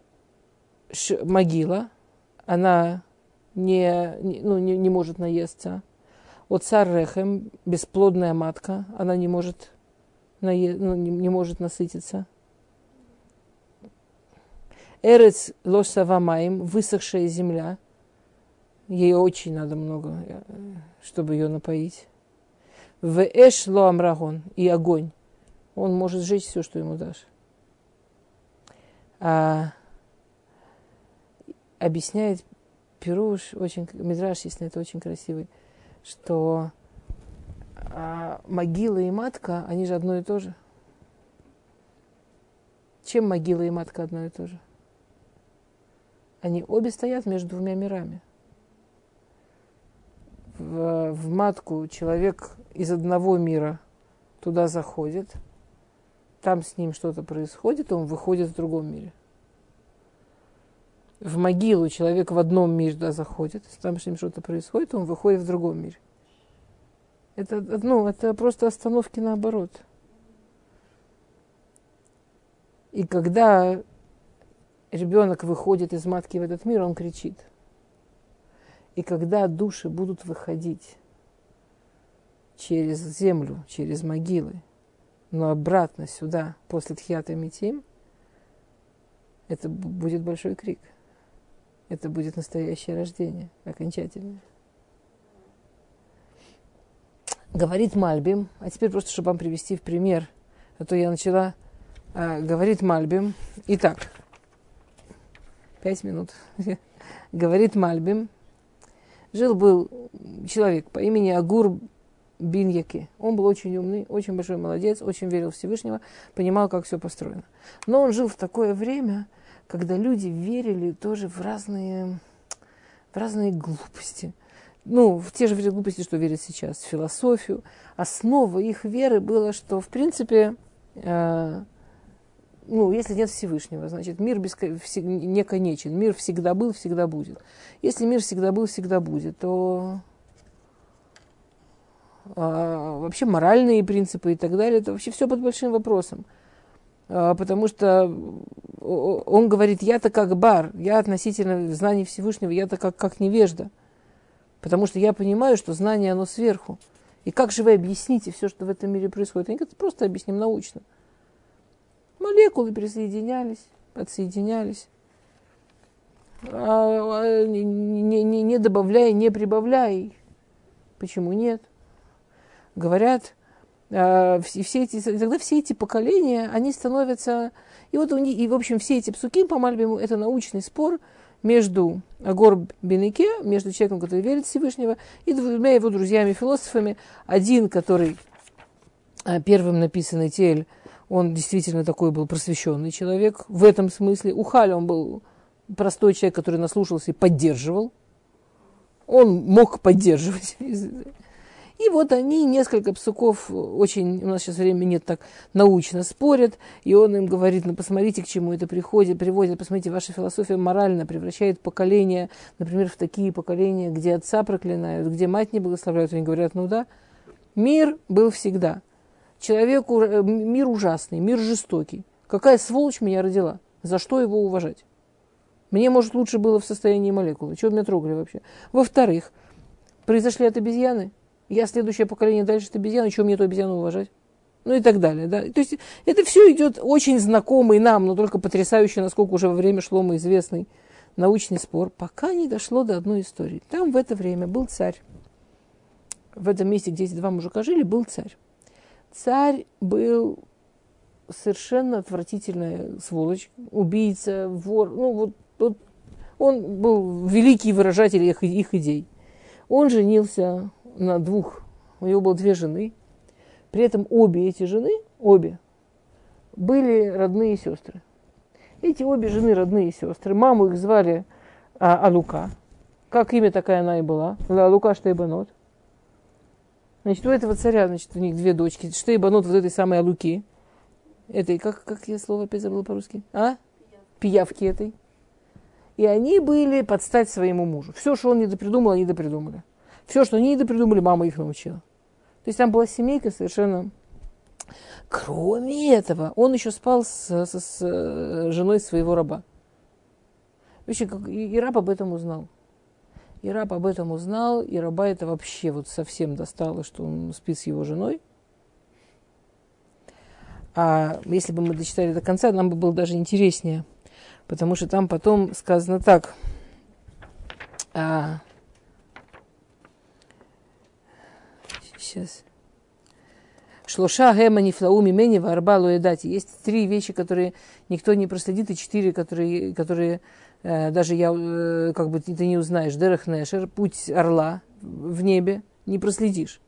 ш- могила, она не, ну, не, не может наесться. Вот царь Рехем, бесплодная матка, она не может, нае- ну, не, не может насытиться. Эрец лошсавамаем, высохшая земля, ей очень надо много, э, чтобы ее напоить. В эш ло амрагон, и огонь. Он может сжечь все, что ему дашь. А, объясняет Пируш, очень, Мидраш, если это очень красивый, что а, могила и матка, они же одно и то же. Чем могила и матка одно и то же? Они обе стоят между двумя мирами. В, в матку человек из одного мира туда заходит, там с ним что-то происходит, он выходит в другом мире. В могилу человек в одном мире туда заходит, там с ним что-то происходит, он выходит в другом мире. Это, ну, это просто остановки наоборот. И когда ребенок выходит из матки в этот мир, он кричит. И когда души будут выходить через землю, через могилы, но обратно сюда, после Тхьята Митим, это будет большой крик. Это будет настоящее рождение, окончательное. Говорит Мальбим, а теперь просто, чтобы вам привести в пример, а то я начала, а, говорит Мальбим. Итак, пять минут. говорит Мальбим, жил-был человек по имени Агур Биньяки. Он был очень умный, очень большой молодец, очень верил в Всевышнего, понимал, как все построено. Но он жил в такое время, когда люди верили тоже в разные, в разные глупости. Ну, в те же глупости, что верят сейчас, в философию. Основа их веры была, что, в принципе, э, ну, если нет Всевышнего, значит, мир беско... не конечен. Мир всегда был, всегда будет. Если мир всегда был, всегда будет, то вообще моральные принципы и так далее, это вообще все под большим вопросом. А, потому что он говорит, я-то как бар, я относительно знаний Всевышнего, я-то как, как невежда. Потому что я понимаю, что знание, оно сверху. И как же вы объясните все, что в этом мире происходит? Они говорят, просто объясним научно. Молекулы присоединялись, подсоединялись. А, а, не, не, не добавляя, не прибавляя. Почему нет? Говорят, э, все эти, тогда все эти поколения, они становятся... И вот у них, и в общем все эти псуки по Мальбиму, это научный спор между Агор Бенеке, между человеком, который верит в Всевышнего, и двумя его друзьями-философами. Один, который э, первым написанный Тель, он действительно такой был просвещенный человек. В этом смысле у Халя он был простой человек, который наслушался и поддерживал. Он мог поддерживать. И вот они, несколько псуков, очень, у нас сейчас времени нет, так научно спорят, и он им говорит, ну посмотрите, к чему это приходит, приводит, посмотрите, ваша философия морально превращает поколение, например, в такие поколения, где отца проклинают, где мать не благословляют. Они говорят, ну да, мир был всегда. Человеку, э, мир ужасный, мир жестокий. Какая сволочь меня родила? За что его уважать? Мне, может, лучше было в состоянии молекулы. Чего меня трогали вообще? Во-вторых, произошли от обезьяны – я следующее поколение дальше это обезьяна, чего мне эту обезьяну уважать? Ну и так далее. Да? То есть это все идет очень знакомый нам, но только потрясающий, насколько уже во время Шлома известный научный спор, пока не дошло до одной истории. Там в это время был царь. В этом месте, где эти два мужика жили, был царь. Царь был совершенно отвратительная сволочь, убийца, вор. Ну, вот, вот он был великий выражатель их, их идей. Он женился на двух, у него было две жены. При этом обе эти жены, обе, были родные сестры. Эти обе жены родные сестры. Маму их звали а, Алука. Как имя такая она и была. Алука Штейбанот. Значит, у этого царя, значит, у них две дочки. Штейбанот вот этой самой Алуки. Этой, как, как я слово опять забыла по-русски? А? Пиявки этой. И они были под стать своему мужу. Все, что он не допридумал, они допридумали. Все, что они придумали, мама их научила. То есть там была семейка совершенно... Кроме этого, он еще спал с, с, с э, женой своего раба. Вообще, как, и, и раб об этом узнал. И раб об этом узнал, и раба это вообще вот совсем достало, что он спит с его женой. А если бы мы дочитали до конца, нам бы было даже интереснее. Потому что там потом сказано так. А, Сейчас. Шлоша гэма нифлау мимени варба лоедати. Есть три вещи, которые никто не проследит, и четыре, которые, которые э, даже я, э, как бы ты не узнаешь. Дерах Нешер, путь орла в небе, не проследишь.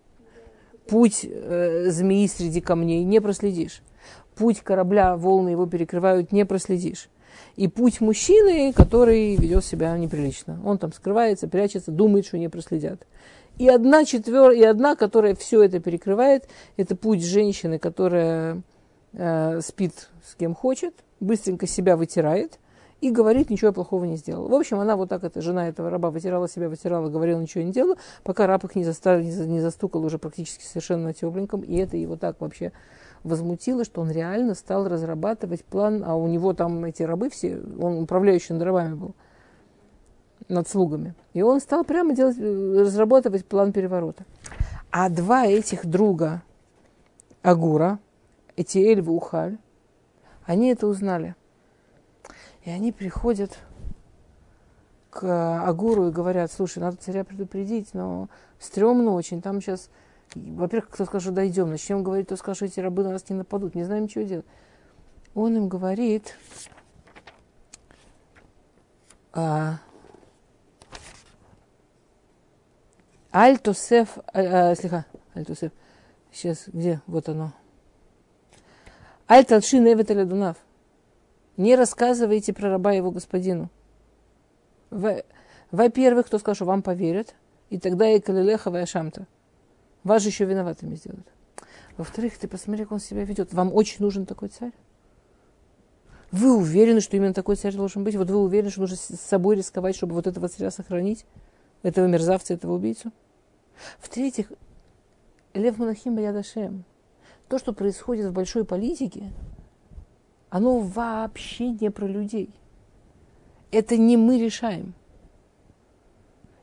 Путь э, змеи среди камней не проследишь. Путь корабля, волны его перекрывают, не проследишь. И путь мужчины, который ведет себя неприлично. Он там скрывается, прячется, думает, что не проследят. И одна, четвер... и одна, которая все это перекрывает, это путь женщины, которая э, спит с кем хочет, быстренько себя вытирает и говорит, ничего плохого не сделала. В общем, она вот так, эта жена этого раба, вытирала себя, вытирала, говорила, ничего не делала, пока раб их не, заставил, не, за- не застукал уже практически совершенно тепленьком, и это его так вообще возмутило, что он реально стал разрабатывать план, а у него там эти рабы все, он управляющий над рабами был, над слугами. И он стал прямо делать, э, разрабатывать план переворота. А два этих друга Агура, эти Эльва Ухаль, они это узнали. И они приходят к Агуру и говорят, слушай, надо царя предупредить, но стрёмно очень, там сейчас, во-первых, кто скажет, дойдем, начнем говорить, то скажет, эти рабы на нас не нападут, не знаем, что делать. Он им говорит, а, Аль-Тосеф, а, а, слегка, Аль-Тосеф, сейчас, где, вот оно. Аль-Талши Неветеля Дунав. Не рассказывайте про раба его господину. Во- Во-первых, кто скажет, что вам поверят, и тогда и Калилеха и Ашамта. Вас же еще виноватыми сделают. Во-вторых, ты посмотри, как он себя ведет. Вам очень нужен такой царь? Вы уверены, что именно такой царь должен быть? Вот вы уверены, что нужно с собой рисковать, чтобы вот этого царя сохранить? Этого мерзавца, этого убийцу? В-третьих, Лев Монахим Баядашем. То, что происходит в большой политике, оно вообще не про людей. Это не мы решаем.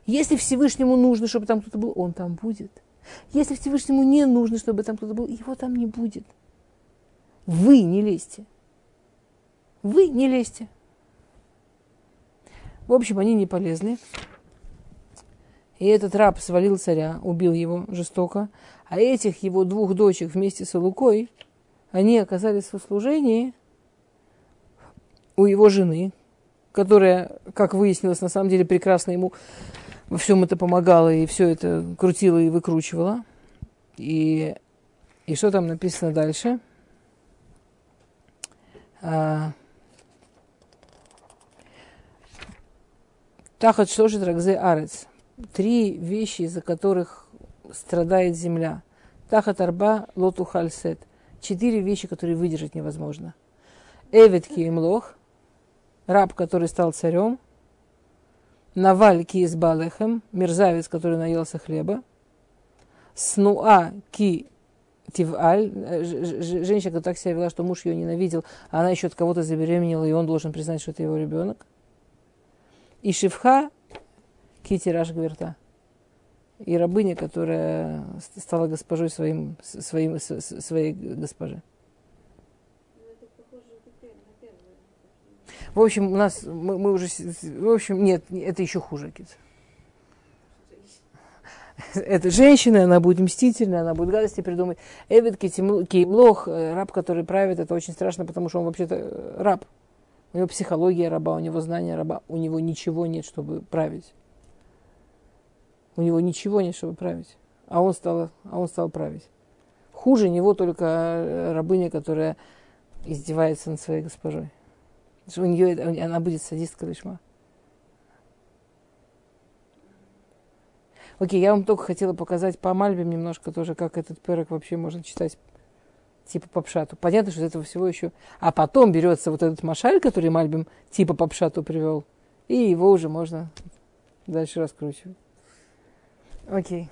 Если Всевышнему нужно, чтобы там кто-то был, он там будет. Если Всевышнему не нужно, чтобы там кто-то был, его там не будет. Вы не лезьте. Вы не лезьте. В общем, они не полезли. И этот раб свалил царя, убил его жестоко. А этих его двух дочек вместе с Лукой, они оказались в услужении у его жены, которая, как выяснилось, на самом деле прекрасно ему во всем это помогала и все это крутила и выкручивала. И, и что там написано дальше? А, Тахат шошит рагзе арец. Три вещи, из-за которых страдает земля. Тахат арба лоту хальсет. Четыре вещи, которые выдержать невозможно. Эвид киемлох, раб, который стал царем. Наваль ки из балехем, мерзавец, который наелся хлеба. Снуа ки тиваль, э, женщина, которая так себя вела, что муж ее ненавидел, а она еще от кого-то забеременела, и он должен признать, что это его ребенок. И шивха китираж гверта. И рабыня, которая ст- стала госпожой своим, своим, своей госпожи. В общем, у нас, мы, мы уже, в общем, нет, это еще хуже, Кит. Это женщина, она будет мстительная, она будет гадости придумать. Эвид Кеймлох, э, раб, который правит, это очень страшно, потому что он вообще-то э, раб. У него психология раба, у него знания раба, у него ничего нет, чтобы править. У него ничего нет, чтобы править. А он стал, а он стал править. Хуже него только э, рабыня, которая издевается над своей госпожой. У нее она будет садистка лишма. Окей, я вам только хотела показать по Мальбим немножко тоже, как этот перок вообще можно читать типа по пшату. Понятно, что из этого всего еще... А потом берется вот этот машаль, который Мальбим типа по пшату привел, и его уже можно дальше раскручивать. Окей.